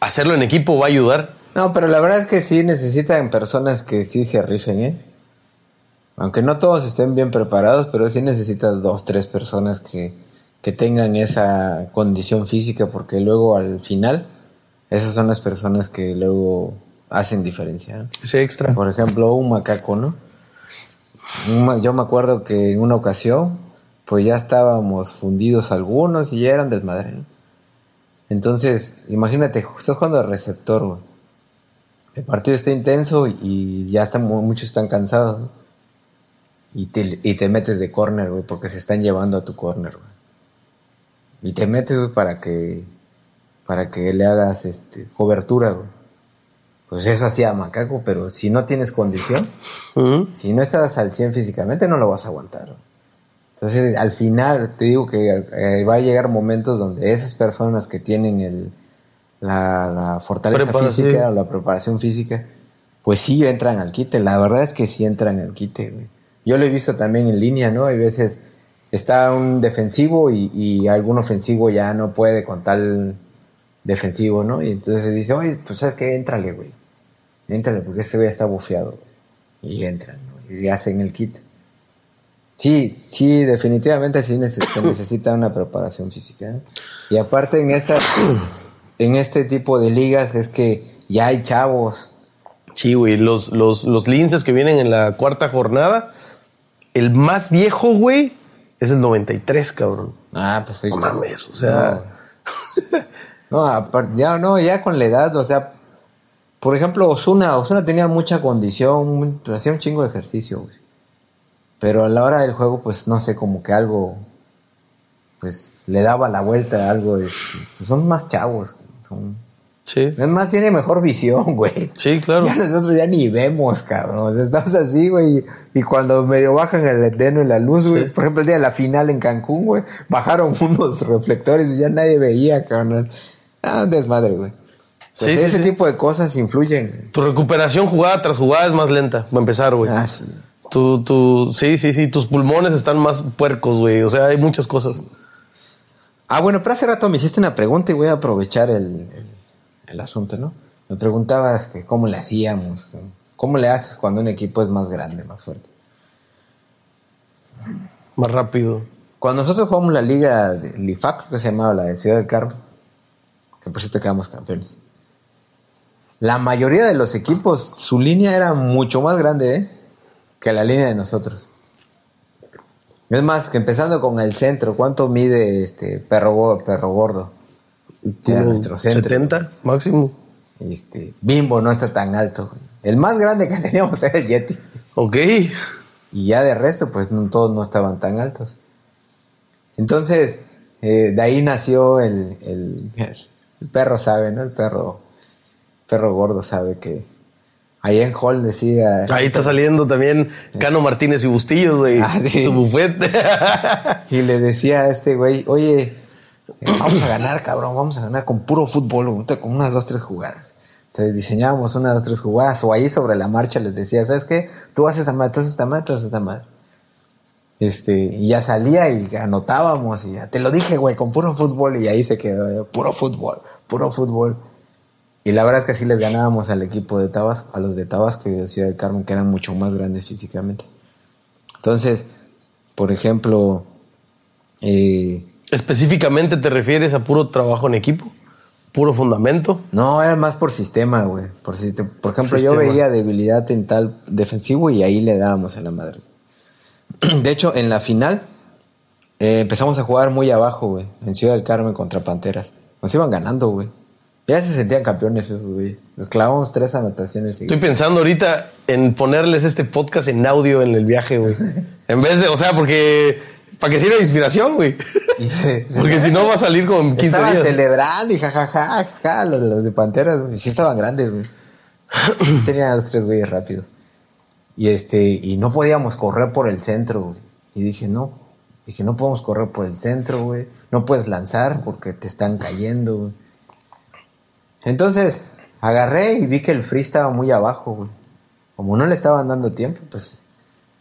hacerlo en equipo va a ayudar. No, pero la verdad es que sí necesitan personas que sí se rifen, ¿eh? Aunque no todos estén bien preparados, pero sí necesitas dos, tres personas que, que tengan esa condición física, porque luego al final, esas son las personas que luego hacen diferencia. ¿no? Extra. Por ejemplo, un macaco, ¿no? Yo me acuerdo que en una ocasión, pues ya estábamos fundidos algunos y ya eran desmadre, ¿no? Entonces, imagínate, estás jugando de receptor, güey. El partido está intenso y ya están, mu- muchos están cansados, ¿no? Y te, y te metes de corner, güey, porque se están llevando a tu corner, güey. Y te metes, güey, para que, para que le hagas, este, cobertura, güey. Pues eso hacía Macaco, pero si no tienes condición, si no estás al 100 físicamente, no lo vas a aguantar. Entonces, al final, te digo que eh, va a llegar momentos donde esas personas que tienen el, la, la fortaleza Preparación. física o la preparación física, pues sí entran al quite. La verdad es que sí entran al quite. güey. Yo lo he visto también en línea, ¿no? Hay veces está un defensivo y, y algún ofensivo ya no puede con tal defensivo, ¿no? Y entonces dice, oye, pues sabes qué, éntrale, güey. Éntrale, porque este güey está bufeado. güey". Y entran, ¿no? Y hacen el kit. Sí, sí, definitivamente sí neces- se necesita una preparación física. Y aparte en esta, en este tipo de ligas es que ya hay chavos. Sí, güey, los, los, los linces que vienen en la cuarta jornada, el más viejo, güey, es el 93, cabrón. Ah, pues No mames, o sea, No, aparte, ya no, ya con la edad, o sea, por ejemplo, Osuna, Osuna tenía mucha condición, hacía un chingo de ejercicio, güey. Pero a la hora del juego, pues no sé, como que algo, pues le daba la vuelta a algo. de- pues, son más chavos, son. sí, Es más, tiene mejor visión, güey. sí, claro. Ya nosotros ya ni vemos, cabrón. Estamos así, güey. Y cuando medio bajan el eteno y la luz, güey. Por ejemplo, el día de la final en Cancún, güey. Bajaron unos reflectores y ya nadie veía, cabrón. Ah, desmadre, güey. Pues sí, ese sí. tipo de cosas influyen. Tu recuperación jugada tras jugada es más lenta, para empezar, güey. Ah, sí. Tu, tu, sí, sí, sí, tus pulmones están más puercos, güey. O sea, hay muchas cosas. Ah, bueno, pero hace rato me hiciste una pregunta y voy a aprovechar el, el- el asunto, ¿no? Me preguntabas que cómo le hacíamos, cómo le haces cuando un equipo es más grande, más fuerte. Más rápido. Cuando nosotros jugamos la liga de Lifac, que se llamaba la de Ciudad del Carmen, que por cierto quedamos campeones. La mayoría de los equipos, su línea era mucho más grande ¿eh? que la línea de nosotros. Es más, que empezando con el centro, ¿cuánto mide este perro, Go- perro gordo? Era nuestro centro. 70 máximo. Este, Bimbo no está tan alto. El más grande que teníamos era el Yeti. Ok. Y ya de resto, pues no, todos no estaban tan altos. Entonces, eh, de ahí nació el, el, el perro sabe, ¿no? El perro, perro gordo sabe que ahí en Hall decía... Ahí está saliendo también Cano Martínez y Bustillos, güey. Ah, sí. Su bufete. Y le decía a este güey, oye, eh, vamos a ganar, cabrón, vamos a ganar con puro fútbol, con unas dos, tres jugadas. Entonces diseñábamos unas dos, tres jugadas, o ahí sobre la marcha les decía, ¿sabes qué? Tú haces esta madre, tú haces esta madre, tú haces esta madre. Este, y ya salía y anotábamos, y ya, te lo dije, güey, con puro fútbol, y ahí se quedó, eh, puro fútbol, puro fútbol. Y la verdad es que así les ganábamos al equipo de Tabasco, a los de Tabasco y de Ciudad del Carmen, que eran mucho más grandes físicamente. Entonces, por ejemplo, eh, Específicamente te refieres a puro trabajo en equipo, puro fundamento. no, era más por sistema, güey. Por, siste- por ejemplo, yo Sistema. veía debilidad en tal defensivo y ahí le dábamos a la madre. De hecho, en la final eh, empezamos a jugar muy abajo, güey. En Ciudad del Carmen contra Panteras. Nos iban ganando, güey. Ya se sentían campeones esos, güey. Nos clavamos tres anotaciones. Estoy pensando ahorita en ponerles este podcast en audio en el viaje, güey. En vez de, o sea, porque para que sirva de inspiración, güey. Porque si no va a salir como en 15 Estaban días. celebrando y jajaja, jajaja, los, los de Panteras, güey. Sí estaban grandes, güey. Tenían los tres güeyes rápidos. Y este, y no podíamos correr por el centro, güey. Y dije, no. Dije, no podemos correr por el centro, güey. No puedes lanzar porque te están cayendo, güey. Entonces, agarré y vi que el free estaba muy abajo, güey. Como no le estaban dando tiempo, pues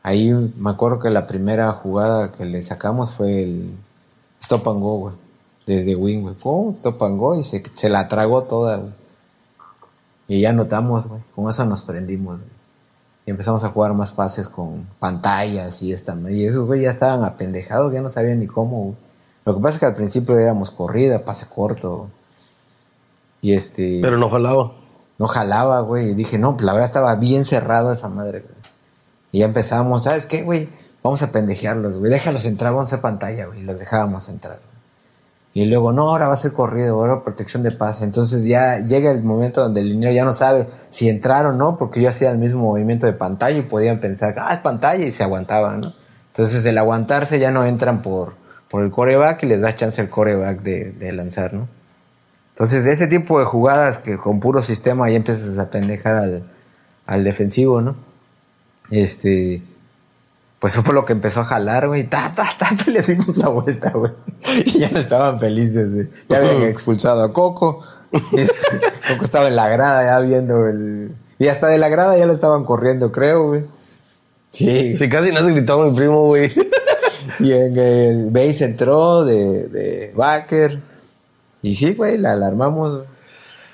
ahí me acuerdo que la primera jugada que le sacamos fue el stop and go, güey. Desde wing, güey. Pum, stop and go y se, se la tragó toda, güey. Y ya notamos, güey. Con eso nos prendimos, güey. Y empezamos a jugar más pases con pantallas y esta. Y esos, güey, ya estaban apendejados, ya no sabían ni cómo. Lo que pasa es que al principio éramos corrida, pase corto. Y este. Pero no jalaba. No jalaba, güey. Y dije, no, pues la verdad estaba bien cerrado esa madre, güey. Y ya empezamos, ¿sabes qué, güey? Vamos a pendejearlos, güey. Déjalos entrar, vamos a hacer pantalla, güey. Y los dejábamos entrar. Y luego, no, ahora va a ser corrido, ahora protección de pase. Entonces ya llega el momento donde el niño ya no sabe si entrar o no, porque yo hacía el mismo movimiento de pantalla y podían pensar, ah, es pantalla, y se aguantaban, ¿no? Entonces el aguantarse ya no entran por, por el coreback y les da chance el coreback de, de lanzar, ¿no? Entonces, de ese tipo de jugadas que con puro sistema ya empiezas a pendejar al, al defensivo, ¿no? Este. Pues eso fue lo que empezó a jalar, güey. Ta, ta, ta, ta, le dimos la vuelta, güey. Y ya no estaban felices, güey. Ya habían expulsado a Coco. Este, Coco estaba en la grada ya viendo el. Y hasta de la grada ya lo estaban corriendo, creo, güey. Sí. Si casi no has gritado mi primo, güey. Y en el base entró de, de Baker. Y sí, güey, la alarmamos. güey.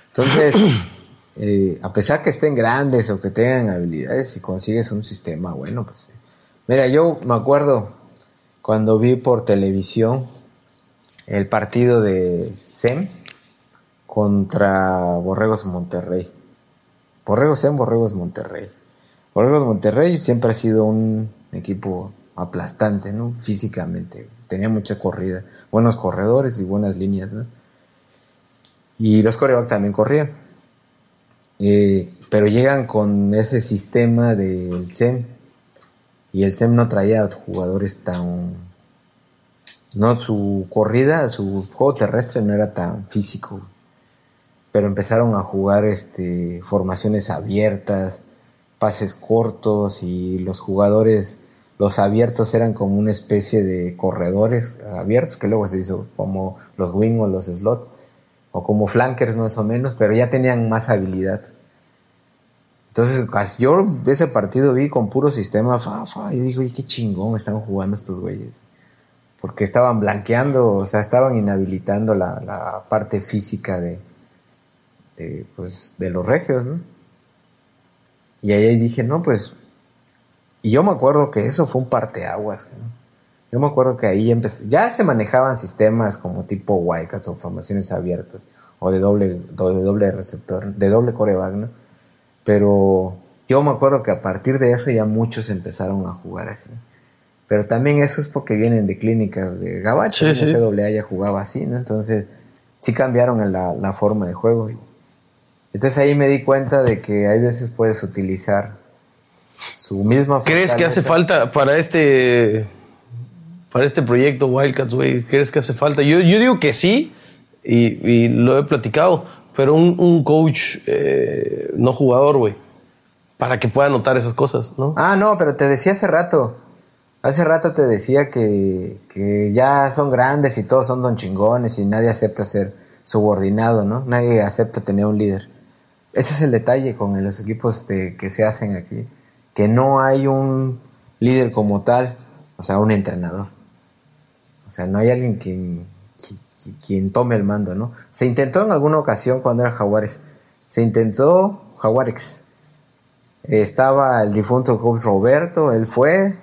Entonces, eh, a pesar que estén grandes o que tengan habilidades, si consigues un sistema bueno, pues. eh. Mira, yo me acuerdo cuando vi por televisión el partido de SEM contra Borregos Monterrey. Borregos SEM, Borregos Monterrey. Borregos Monterrey siempre ha sido un equipo aplastante, ¿no? Físicamente. Tenía mucha corrida, buenos corredores y buenas líneas, ¿no? Y los corebacks también corrían. Eh, pero llegan con ese sistema del SEM. Y el SEM no traía jugadores tan. No, su corrida, su juego terrestre no era tan físico. Pero empezaron a jugar este, formaciones abiertas, pases cortos y los jugadores, los abiertos eran como una especie de corredores abiertos que luego se hizo como los wing o los slot o como flankers más o menos, pero ya tenían más habilidad. Entonces, yo ese partido vi con puro sistema, fa, fa, y digo, "Oye, qué chingón están jugando estos güeyes. Porque estaban blanqueando, o sea, estaban inhabilitando la, la parte física de, pues, de los regios, ¿no? Y ahí dije, no, pues. Y yo me acuerdo que eso fue un parteaguas. ¿no? Yo me acuerdo que ahí empezó. Ya se manejaban sistemas como tipo Wildcats o formaciones abiertas. O de doble, doble receptor, de doble coreback. Pero yo me acuerdo que a partir de eso ya muchos empezaron a jugar así. Pero también eso es porque vienen de clínicas de Gabacho. Sí, sí. CAA ya jugaba así, ¿no? Entonces, sí cambiaron la, la forma de juego. Entonces ahí me di cuenta de que hay veces puedes utilizar su misma ¿Crees que hace falta para este para este proyecto Wildcats, güey? ¿Crees que hace falta? Yo, yo digo que sí, y, y lo he platicado, pero un, un coach eh, no jugador, güey, para que pueda notar esas cosas, ¿no? Ah, no, pero te decía hace rato. Hace rato te decía que, que ya son grandes y todos son don chingones y nadie acepta ser subordinado, ¿no? Nadie acepta tener un líder. Ese es el detalle con los equipos de- que se hacen aquí. Que no hay un líder como tal, o sea, un entrenador. O sea, no hay alguien quien, quien, tome el mando, ¿no? Se intentó en alguna ocasión cuando era Jaguares. Se intentó Jaguarex. Estaba el difunto Roberto, él fue.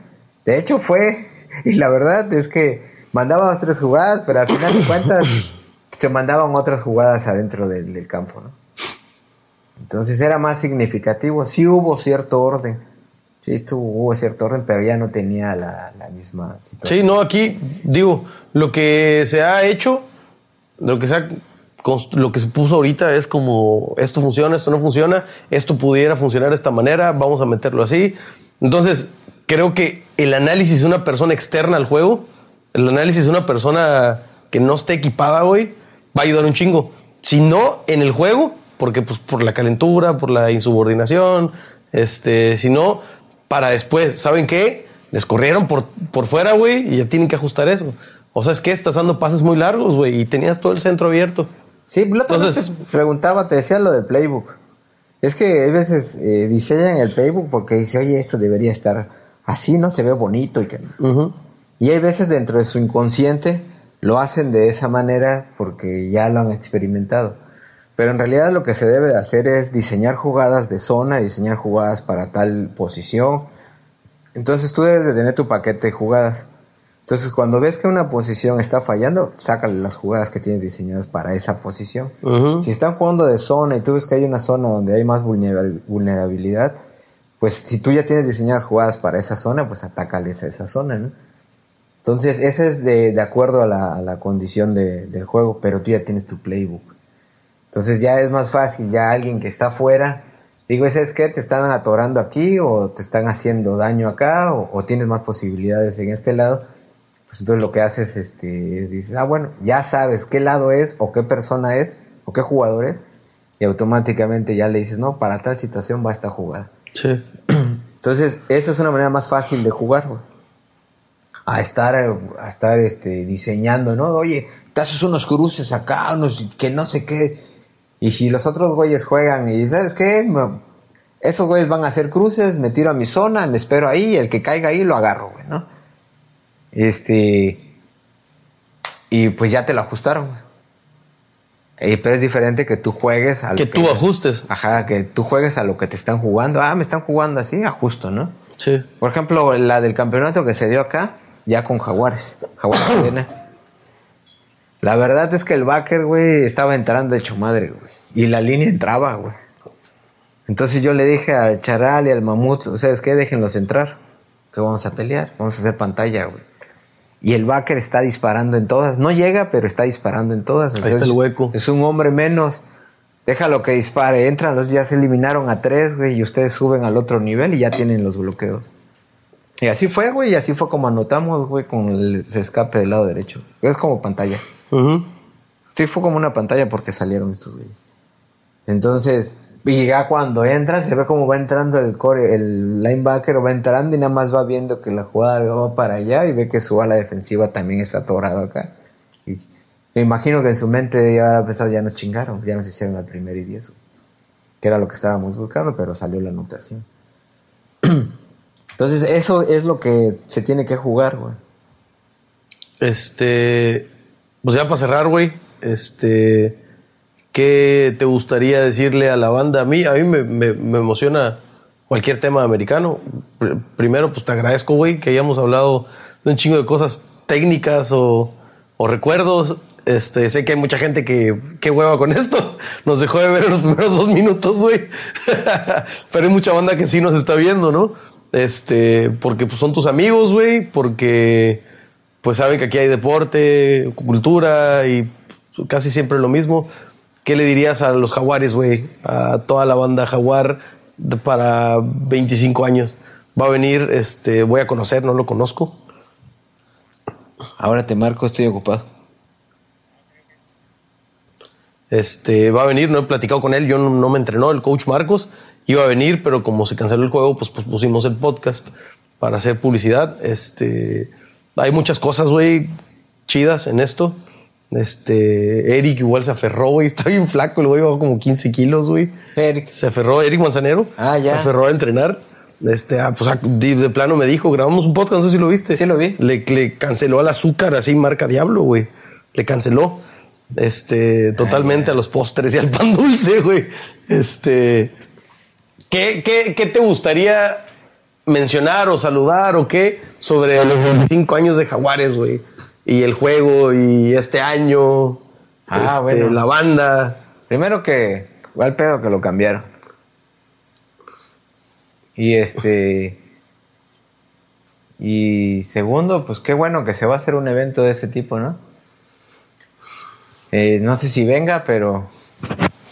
De hecho, fue. Y la verdad es que mandaba dos, tres jugadas, pero al final de cuentas se mandaban otras jugadas adentro del, del campo, ¿no? Entonces era más significativo. Sí hubo cierto orden. Sí estuvo, hubo cierto orden, pero ya no tenía la, la misma situación. Sí, no, aquí digo, lo que se ha hecho, lo que se ha lo que se puso ahorita es como esto funciona, esto no funciona, esto pudiera funcionar de esta manera, vamos a meterlo así. Entonces, creo que el análisis de una persona externa al juego el análisis de una persona que no esté equipada, güey, va a ayudar un chingo. Si no en el juego, porque pues por la calentura, por la insubordinación, este, si no, para después, ¿saben qué? Les corrieron por, por fuera, güey, y ya tienen que ajustar eso. O sea, es que estás dando pases muy largos, güey, y tenías todo el centro abierto. Sí, la otra vez Entonces- te preguntaba, te decía lo del playbook. Es que a veces eh, diseñan el playbook porque dice, oye, esto debería estar así, ¿no? Se ve bonito y que no. Y hay veces dentro de su inconsciente lo hacen de esa manera porque ya lo han experimentado. Pero en realidad lo que se debe de hacer es diseñar jugadas de zona, diseñar jugadas para tal posición. Entonces tú debes de tener tu paquete de jugadas. Entonces cuando ves que una posición está fallando, sácale las jugadas que tienes diseñadas para esa posición. Si están jugando de zona y tú ves que hay una zona donde hay más vulnerabil- vulnerabilidad, pues si tú ya tienes diseñadas jugadas para esa zona, pues atácales a esa zona, ¿no? Entonces, ese es de, de acuerdo a la, a la condición de- del juego, pero tú ya tienes tu playbook. Entonces ya es más fácil, ya alguien que está afuera, digo, ¿sabes qué? ¿Te están atorando aquí o te están haciendo daño acá o, o tienes más posibilidades en este lado? Pues entonces lo que haces este, es dices, ah, bueno, ya sabes qué lado es o qué persona es o qué jugador es y automáticamente ya le dices, no, para tal situación va esta jugada. Sí. Entonces, esa es una manera más fácil de jugar, güey. A estar, a estar este, diseñando, ¿no? Oye, te haces unos cruces acá, unos que no sé qué. Y si los otros güeyes juegan y ¿sabes qué? Me- esos güeyes van a hacer cruces, me tiro a mi zona, me espero ahí, el que caiga ahí lo agarro, güey, ¿no? Este. Y pues ya te lo ajustaron, güey. Eh, pero es diferente que tú juegues a lo Que tú ajustes. Ajá, que tú juegues a lo que te están jugando. Ah, me están jugando así, ajusto, ¿no? Sí. Por ejemplo, la del campeonato que se dio acá, ya con Jaguares. Jaguares. La verdad es que el backer, güey, estaba entrando hecho madre, güey. Y la línea entraba, güey. Entonces yo le dije al Charal y al Mamut, ¿sabes qué? Déjenlos entrar. Que vamos a pelear, vamos a hacer pantalla, güey. Y el backer está disparando en todas. No llega, pero está disparando en todas. O Ahí está es- el hueco. Es un hombre menos. Déjalo que dispare. Entran los, ya se eliminaron a tres, güey, y ustedes suben al otro nivel y ya tienen los bloqueos. Y así fue, güey, y así fue como anotamos, güey, con el se escape del lado derecho. Es como pantalla. Sí, fue como una pantalla porque salieron estos güeyes. Entonces, y ya cuando entra, se ve cómo va entrando el core, el linebacker va entrando y nada más va viendo que la jugada va para allá y ve que su ala defensiva también está atorado acá. Y me imagino que en su mente ya ha pensado, ya nos chingaron, ya nos hicieron al primer y diez. Que era lo que estábamos buscando, pero salió la anotación. Entonces, eso es lo que se tiene que jugar, güey. Este, pues ya para cerrar, güey, este, ¿qué te gustaría decirle a la banda? A mí, a mí me, me- me emociona cualquier tema americano. Pr- Primero, pues te agradezco, güey, que hayamos hablado de un chingo de cosas técnicas o, o recuerdos. Este, sé que hay mucha gente que, que hueva con esto. Nos dejó de ver en los primeros dos minutos, güey. Pero hay mucha banda que sí nos está viendo, ¿no? Este, porque pues, son tus amigos, güey, porque pues saben que aquí hay deporte, cultura y casi siempre lo mismo. ¿Qué le dirías a los jaguares, güey? A toda la banda jaguar para 25 años. Va a venir, este, voy a conocer, no lo conozco. Ahora te marco, estoy ocupado. Este, va a venir, no he platicado con él, yo no, no me entrenó, el coach Marcos iba a venir, pero como se canceló el juego, pues, pues pusimos el podcast para hacer publicidad. Este, hay muchas cosas, güey, chidas en esto. Este, Eric igual se aferró, güey, está bien flaco, el güey bajó como 15 kilos, güey. Eric. Se aferró, Eric Manzanero. Ah, ya. Se aferró a entrenar. Este, ah, pues ah, de, de plano me dijo, grabamos un podcast, no sé si lo viste. Sí, lo vi. Le, le canceló al azúcar, así marca Diablo, güey. Le canceló. Este, totalmente a los postres y al pan dulce, güey. Este, ¿qué, qué, qué te gustaría mencionar o saludar o qué sobre los 25 años de Jaguares, güey? Y el juego y este año, Ah, este, bueno. la banda. Primero que, al pedo que lo cambiaron. Y este. Y segundo, pues qué bueno que se va a hacer un evento de ese tipo, ¿no? Eh, no sé si venga, pero.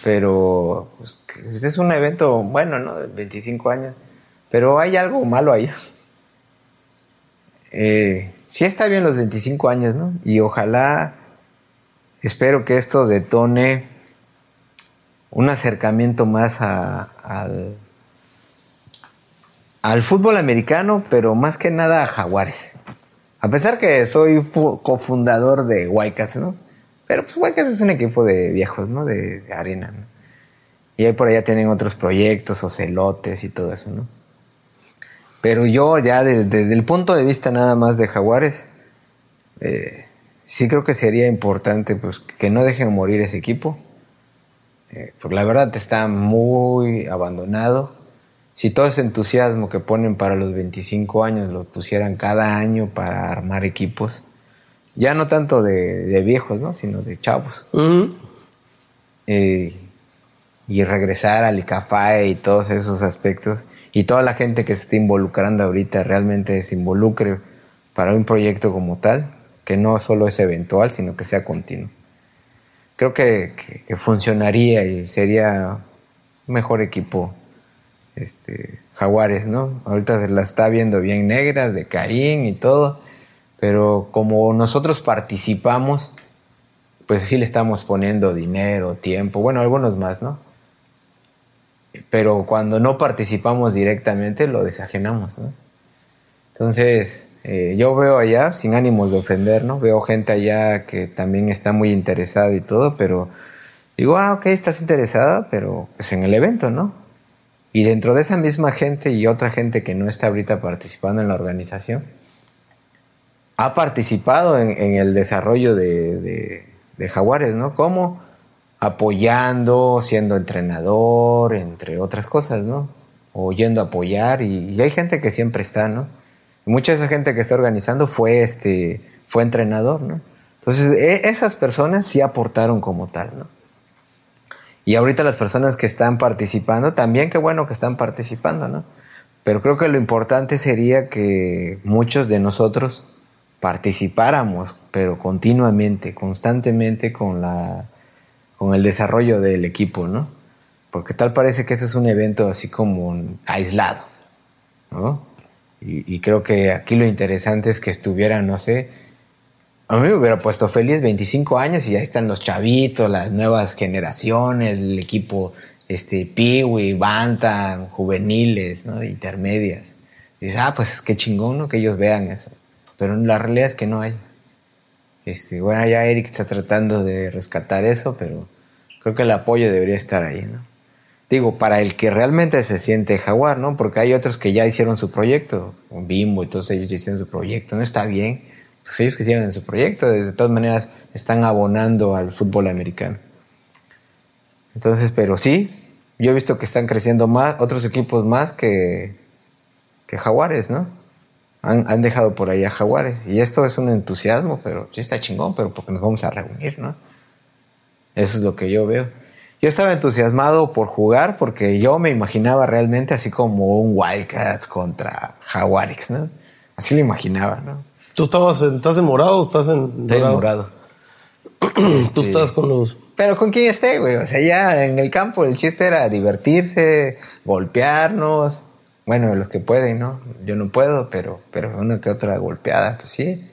Pero. Pues, es un evento bueno, ¿no? De 25 años. Pero hay algo malo ahí. Eh, sí está bien los 25 años, ¿no? Y ojalá, espero que esto detone un acercamiento más al, al fútbol americano, pero más que nada a Jaguares. A pesar que soy cofundador de Wildcats, ¿no? Pero pues Wildcats es un equipo de viejos, ¿no? De, arena. Y ahí por allá tienen otros proyectos, ocelotes y todo eso, ¿no? Pero yo ya desde, el punto de vista nada más de Jaguares, eh, sí creo que sería importante pues, que no dejen morir ese equipo. Eh, porque la verdad está muy abandonado. Si todo ese entusiasmo que ponen para los 25 años lo pusieran cada año para armar equipos, ya no tanto de, viejos, ¿no? sino de chavos. Eh, y regresar al ICAFAE y todos esos aspectos y toda la gente que se está involucrando ahorita realmente se involucre para un proyecto como tal, que no solo es eventual, sino que sea continuo. Creo que, funcionaría y sería mejor equipo este, Jaguares, ¿no? Ahorita se la está viendo bien negras de Caín y todo, pero como nosotros participamos, pues sí le estamos poniendo dinero, tiempo, bueno, algunos más, ¿no? Pero cuando no participamos directamente lo desajenamos, ¿no? Entonces, eh, yo veo allá, sin ánimos de ofender, ¿no? Veo gente allá que también está muy interesada y todo, pero digo, ah, ok, estás interesada, pero pues en el evento, ¿no? Y dentro de esa misma gente y otra gente que no está ahorita participando en la organización, ha participado en, el desarrollo de, de, de Jaguares, ¿no? ¿Cómo? Apoyando, siendo entrenador, entre otras cosas, ¿no? O yendo a apoyar y, hay gente que siempre está, ¿no? mucha de esa gente que está organizando fue este fue entrenador, ¿no? Entonces, e, esas personas sí aportaron como tal, ¿no? Y ahorita las personas que están participando, también qué bueno que están participando, ¿no? Pero creo que lo importante sería que muchos de nosotros participáramos, pero continuamente, constantemente con la con el desarrollo del equipo, ¿no? Porque tal parece que ese es un evento así como aislado, ¿no? Y, creo que aquí lo interesante es que estuviera, no sé, a mí me hubiera puesto feliz 25 años y ahí están los chavitos, las nuevas generaciones, el equipo este, Piwi, Banta, juveniles, ¿no? Intermedias. Dices, ah, pues qué chingón, ¿no? Que ellos vean eso. Pero la realidad es que no hay. Este, bueno, ya Eric está tratando de rescatar eso, pero creo que el apoyo debería estar ahí, ¿no? Digo, para el que realmente se siente jaguar, ¿no? Porque hay otros que ya hicieron su proyecto, un Bimbo y todos ellos hicieron su proyecto, ¿no? Está bien, pues ellos que hicieron su proyecto, de todas maneras están abonando al fútbol americano. Entonces, pero sí, yo he visto que están creciendo más, otros equipos más que, que Jaguares, ¿no? Han, han, dejado por ahí a Jaguares. Y esto es un entusiasmo, pero sí está chingón, pero porque nos vamos a reunir, ¿no? Eso es lo que yo veo. Yo estaba entusiasmado por jugar porque yo me imaginaba realmente así como un Wildcats contra Jaguares, ¿no? Así lo imaginaba, ¿no? ¿Tú estabas en, estás en morado o estás en dorado? morado. Tú estás con los... Pero con quién esté, güey. O sea, ya en el campo el chiste era divertirse, golpearnos. Bueno, los que pueden, ¿no? Yo no puedo, pero, pero una que otra golpeada, pues sí.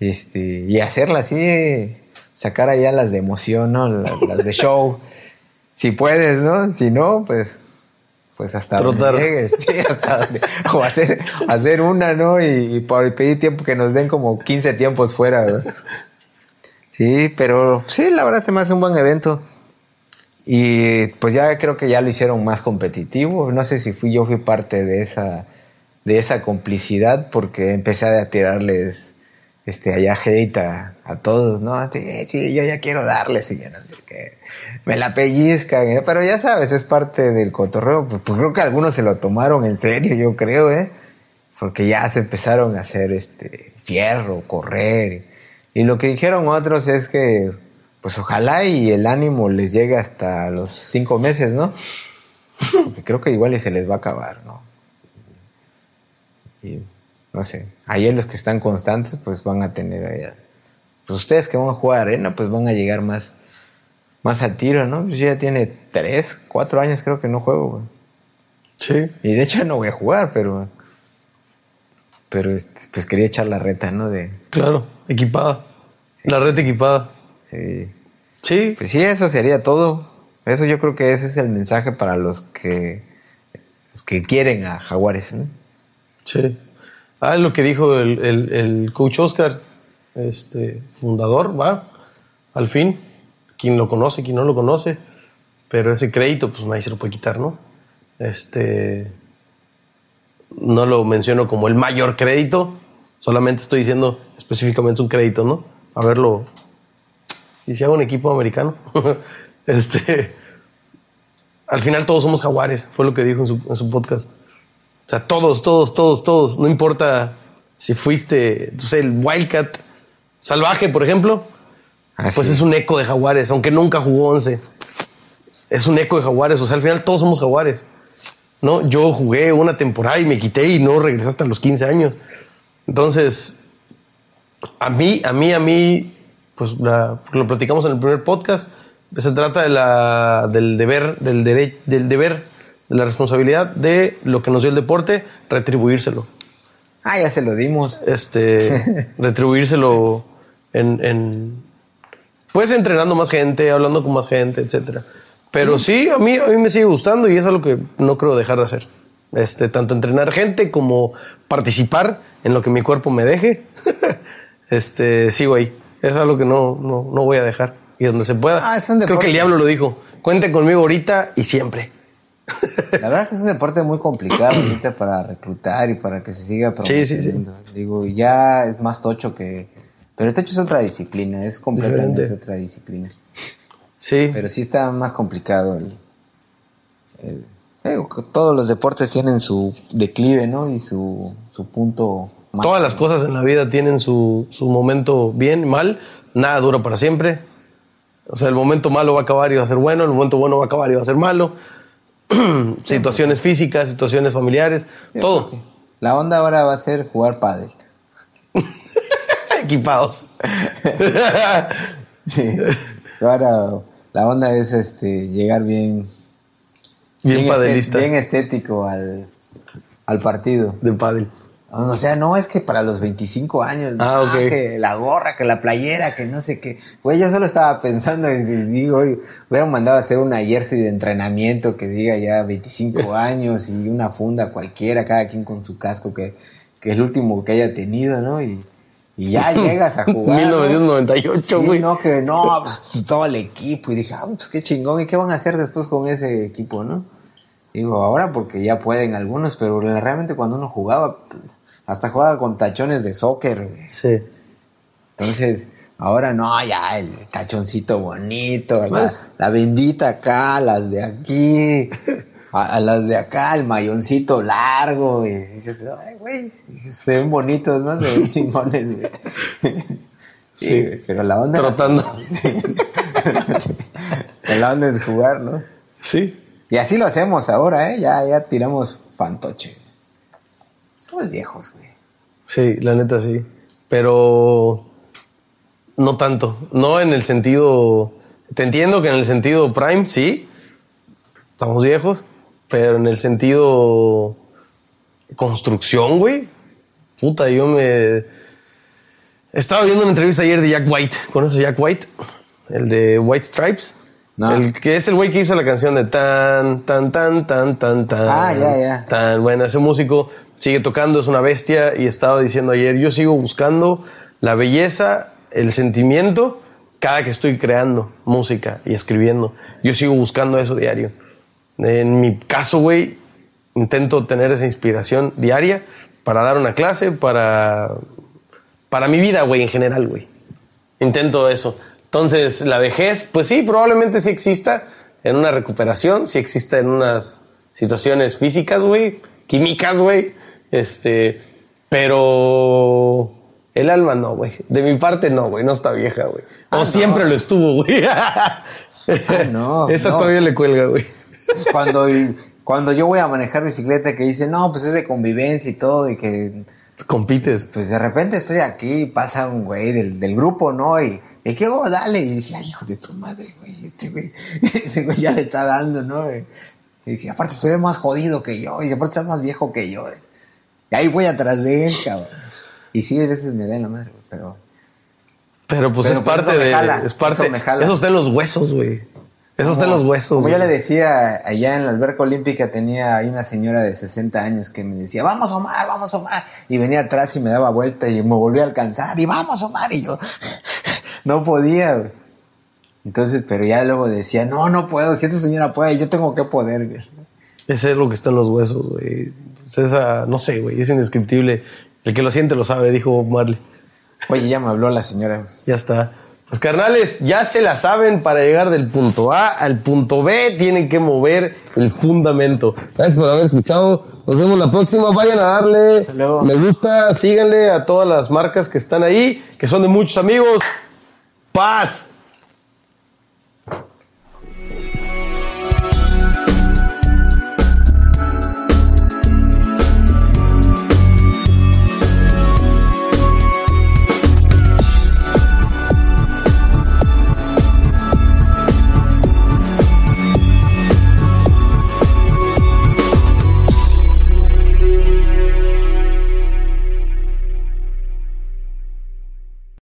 Este, y hacerla así sacar allá las de emoción, ¿no? Las, de show. si puedes, ¿no? Si no, pues pues hasta donde llegues, sí, hasta donde, o hacer, hacer una, ¿no? Y, pedir tiempo que nos den como 15 tiempos fuera, ¿no? Sí, pero sí, la verdad se me hace un buen evento. Y pues ya creo que ya lo hicieron más competitivo. No sé si fui yo fui parte de esa de esa complicidad porque empecé a tirarles este, allá hate a, todos, ¿no? Sí, sí, yo ya quiero ya no sé qué. Me la pellizcan, ¿eh? Pero ya sabes, es parte del cotorreo. Pues, pues, creo que algunos se lo tomaron en serio, yo creo, ¿eh? Porque ya se empezaron a hacer este fierro, correr. Y lo que dijeron otros es que, pues ojalá y el ánimo les llegue hasta los cinco meses, ¿no? Porque creo que igual y se les va a acabar, ¿no? Y no sé, ayer los que están constantes, pues van a tener. Pues ustedes que van a jugar arena, pues van a llegar más, más al tiro, ¿no? Pues ya tiene tres, cuatro años creo que no juego, güey. Sí. Y de hecho no voy a jugar, pero. Pero este, pues quería echar la reta, ¿no? De, Claro, equipada. La red equipada. sí. Sí, Pues sí, eso sería todo. Eso yo creo que ese es el mensaje para los que, los que quieren a Jaguares, ¿no? sí. Ah, lo que dijo el, el- el coach Oscar, este, fundador, va, al fin. Quien lo conoce, quien no lo conoce. Pero ese crédito, pues nadie se lo puede quitar, ¿no? Este. No lo menciono como el mayor crédito, solamente estoy diciendo específicamente un crédito, ¿no? A verlo. Y si hago un equipo americano, este. Al final todos somos jaguares, fue lo que dijo en su, en su podcast. O sea, todos, todos, todos, todos. No importa si fuiste, no sé, el Wildcat salvaje, por ejemplo. Así Pues es. un eco de jaguares, aunque nunca jugó 11. Es un eco de jaguares. O sea, al final todos somos jaguares. ¿no? Yo jugué una temporada y me quité y no regresé hasta los 15 años. Entonces, a mí, a mí, a mí, pues la- lo platicamos en el primer podcast, se trata de la, del deber, del, dere- del deber, de la responsabilidad de lo que nos dio el deporte, retribuírselo. Ah, ya se lo dimos. Este, retribuírselo en, en, pues entrenando más gente, hablando con más gente, etcétera. Pero sí, a mí, a mí me sigue gustando y es algo que no creo dejar de hacer. Este, tanto entrenar gente como participar en lo que mi cuerpo me deje. este, sigo ahí. Es algo que no, no, no voy a dejar. Y donde se pueda. Ah, es un creo que el diablo lo dijo. Cuenten conmigo ahorita y siempre. La verdad que es un deporte muy complicado ahorita para reclutar y para que se siga Sí, sí, sí. promocionando. Digo, ya es más tocho que... Pero el tocho es otra disciplina, es completamente Diferente. otra disciplina. Sí. Pero sí está más complicado el... el- digo, que todos los deportes tienen su declive, ¿no? Y su, su punto... máximo. Todas las cosas en la vida tienen su, su momento bien, mal. Nada dura para siempre. O sea, el momento malo va a acabar y va a ser bueno, el momento bueno va a acabar y va a ser malo. situaciones físicas, situaciones familiares, todo. La onda ahora va a ser jugar pádel. Equipados. Sí. Ahora la onda es este llegar bien... Bien padelista Bien estético al, al partido. de pádel. O sea, no es que para los 25 años, Ah, no, ok. que la gorra, que la playera, que no sé qué. Güey, yo solo estaba pensando y digo, oye, hubieran mandado a hacer una jersey de entrenamiento que diga ya 25 años y una funda cualquiera, cada quien con su casco que, que es el último que haya tenido, ¿no? Y, y ya llegas a jugar. ¿no? 1998, Sí, güey. no, que no, pues todo el equipo. Y dije, ah, pues qué chingón. ¿Y qué van a hacer después con ese equipo, no? Digo, ahora porque ya pueden algunos, pero realmente cuando uno jugaba, pues, hasta jugaba con tachones de soccer. güey. Sí. Entonces, ahora no, ya el tachoncito bonito, la, Pues- la bendita acá, las de aquí, a, a las de acá, el mayoncito largo. Y dices, ay, güey, se ven bonitos, ¿no? Se ven chingones, güey. Sí. güey, pero la onda. Trotando. Pero la onda es jugar, ¿no? Sí. Y así lo hacemos ahora, ¿eh? Ya, ya tiramos fantoche. Somos viejos, güey. Sí, la neta sí. Pero no tanto. No en el sentido. Te entiendo que en el sentido prime, sí. Estamos viejos. Pero en el sentido. Construcción, güey. Puta, yo me. Estaba viendo una entrevista ayer de Jack White. ¿Conoces a Jack White? El de White Stripes. No. El que es el güey que hizo la canción de tan, tan, tan, tan, tan, tan. Ah, ya, ya. Tan bueno, ese músico sigue tocando, es una bestia y estaba diciendo ayer, yo sigo buscando la belleza, el sentimiento cada que estoy creando música y escribiendo. Yo sigo buscando eso diario. En mi caso, güey, intento tener esa inspiración diaria para dar una clase, para, para mi vida, güey, en general, güey. Intento eso. Entonces, la vejez, pues sí, probablemente sí exista en una recuperación, sí exista en unas situaciones físicas, güey, químicas, güey. Este, pero el alma no, güey. De mi parte no, güey, no está vieja, güey. O Ah, no. siempre lo estuvo, güey. no, Esa no. todavía le cuelga, güey. Cuando, cuando yo voy a manejar bicicleta que dice, no, pues es de convivencia y todo, y que Compites. pues de repente estoy aquí, pasa un güey del, del grupo, ¿no? Y, y qué hago, dale. Y dije, ay, hijo de tu madre, güey, este güey, este güey ya le está dando, ¿no? Y dije, aparte se ve más jodido que yo, y aparte está más viejo que yo. Y ahí voy atrás de él, cabrón. Y sí, a veces me da en la madre, güey, pero... Pero pues Pero, es pues, parte de. jala, es parte. jala. Eso está en los huesos, güey. Eso está en los huesos. Como yo güey. le decía, allá en la alberca olímpica tenía ahí una señora de 60 años que me decía, vamos Omar, vamos Omar. Y venía atrás y me daba vuelta y me volvía a alcanzar y vamos Omar. Y yo no podía. güey. Entonces, pero ya luego decía, no, no puedo. Si esta señora puede, yo tengo que poder. güey". Ese es lo que está en los huesos, güey. Pues esa, no sé, güey, es indescriptible. El que lo siente lo sabe, dijo Marley. Oye, ya me habló la señora. Ya está. Pues carnales, ya se la saben para llegar del punto A al punto B, tienen que mover el fundamento. Gracias por haber escuchado. Nos vemos la próxima. Vayan a darle luego. me gusta, síganle a todas las marcas que están ahí, que son de muchos amigos. Paz.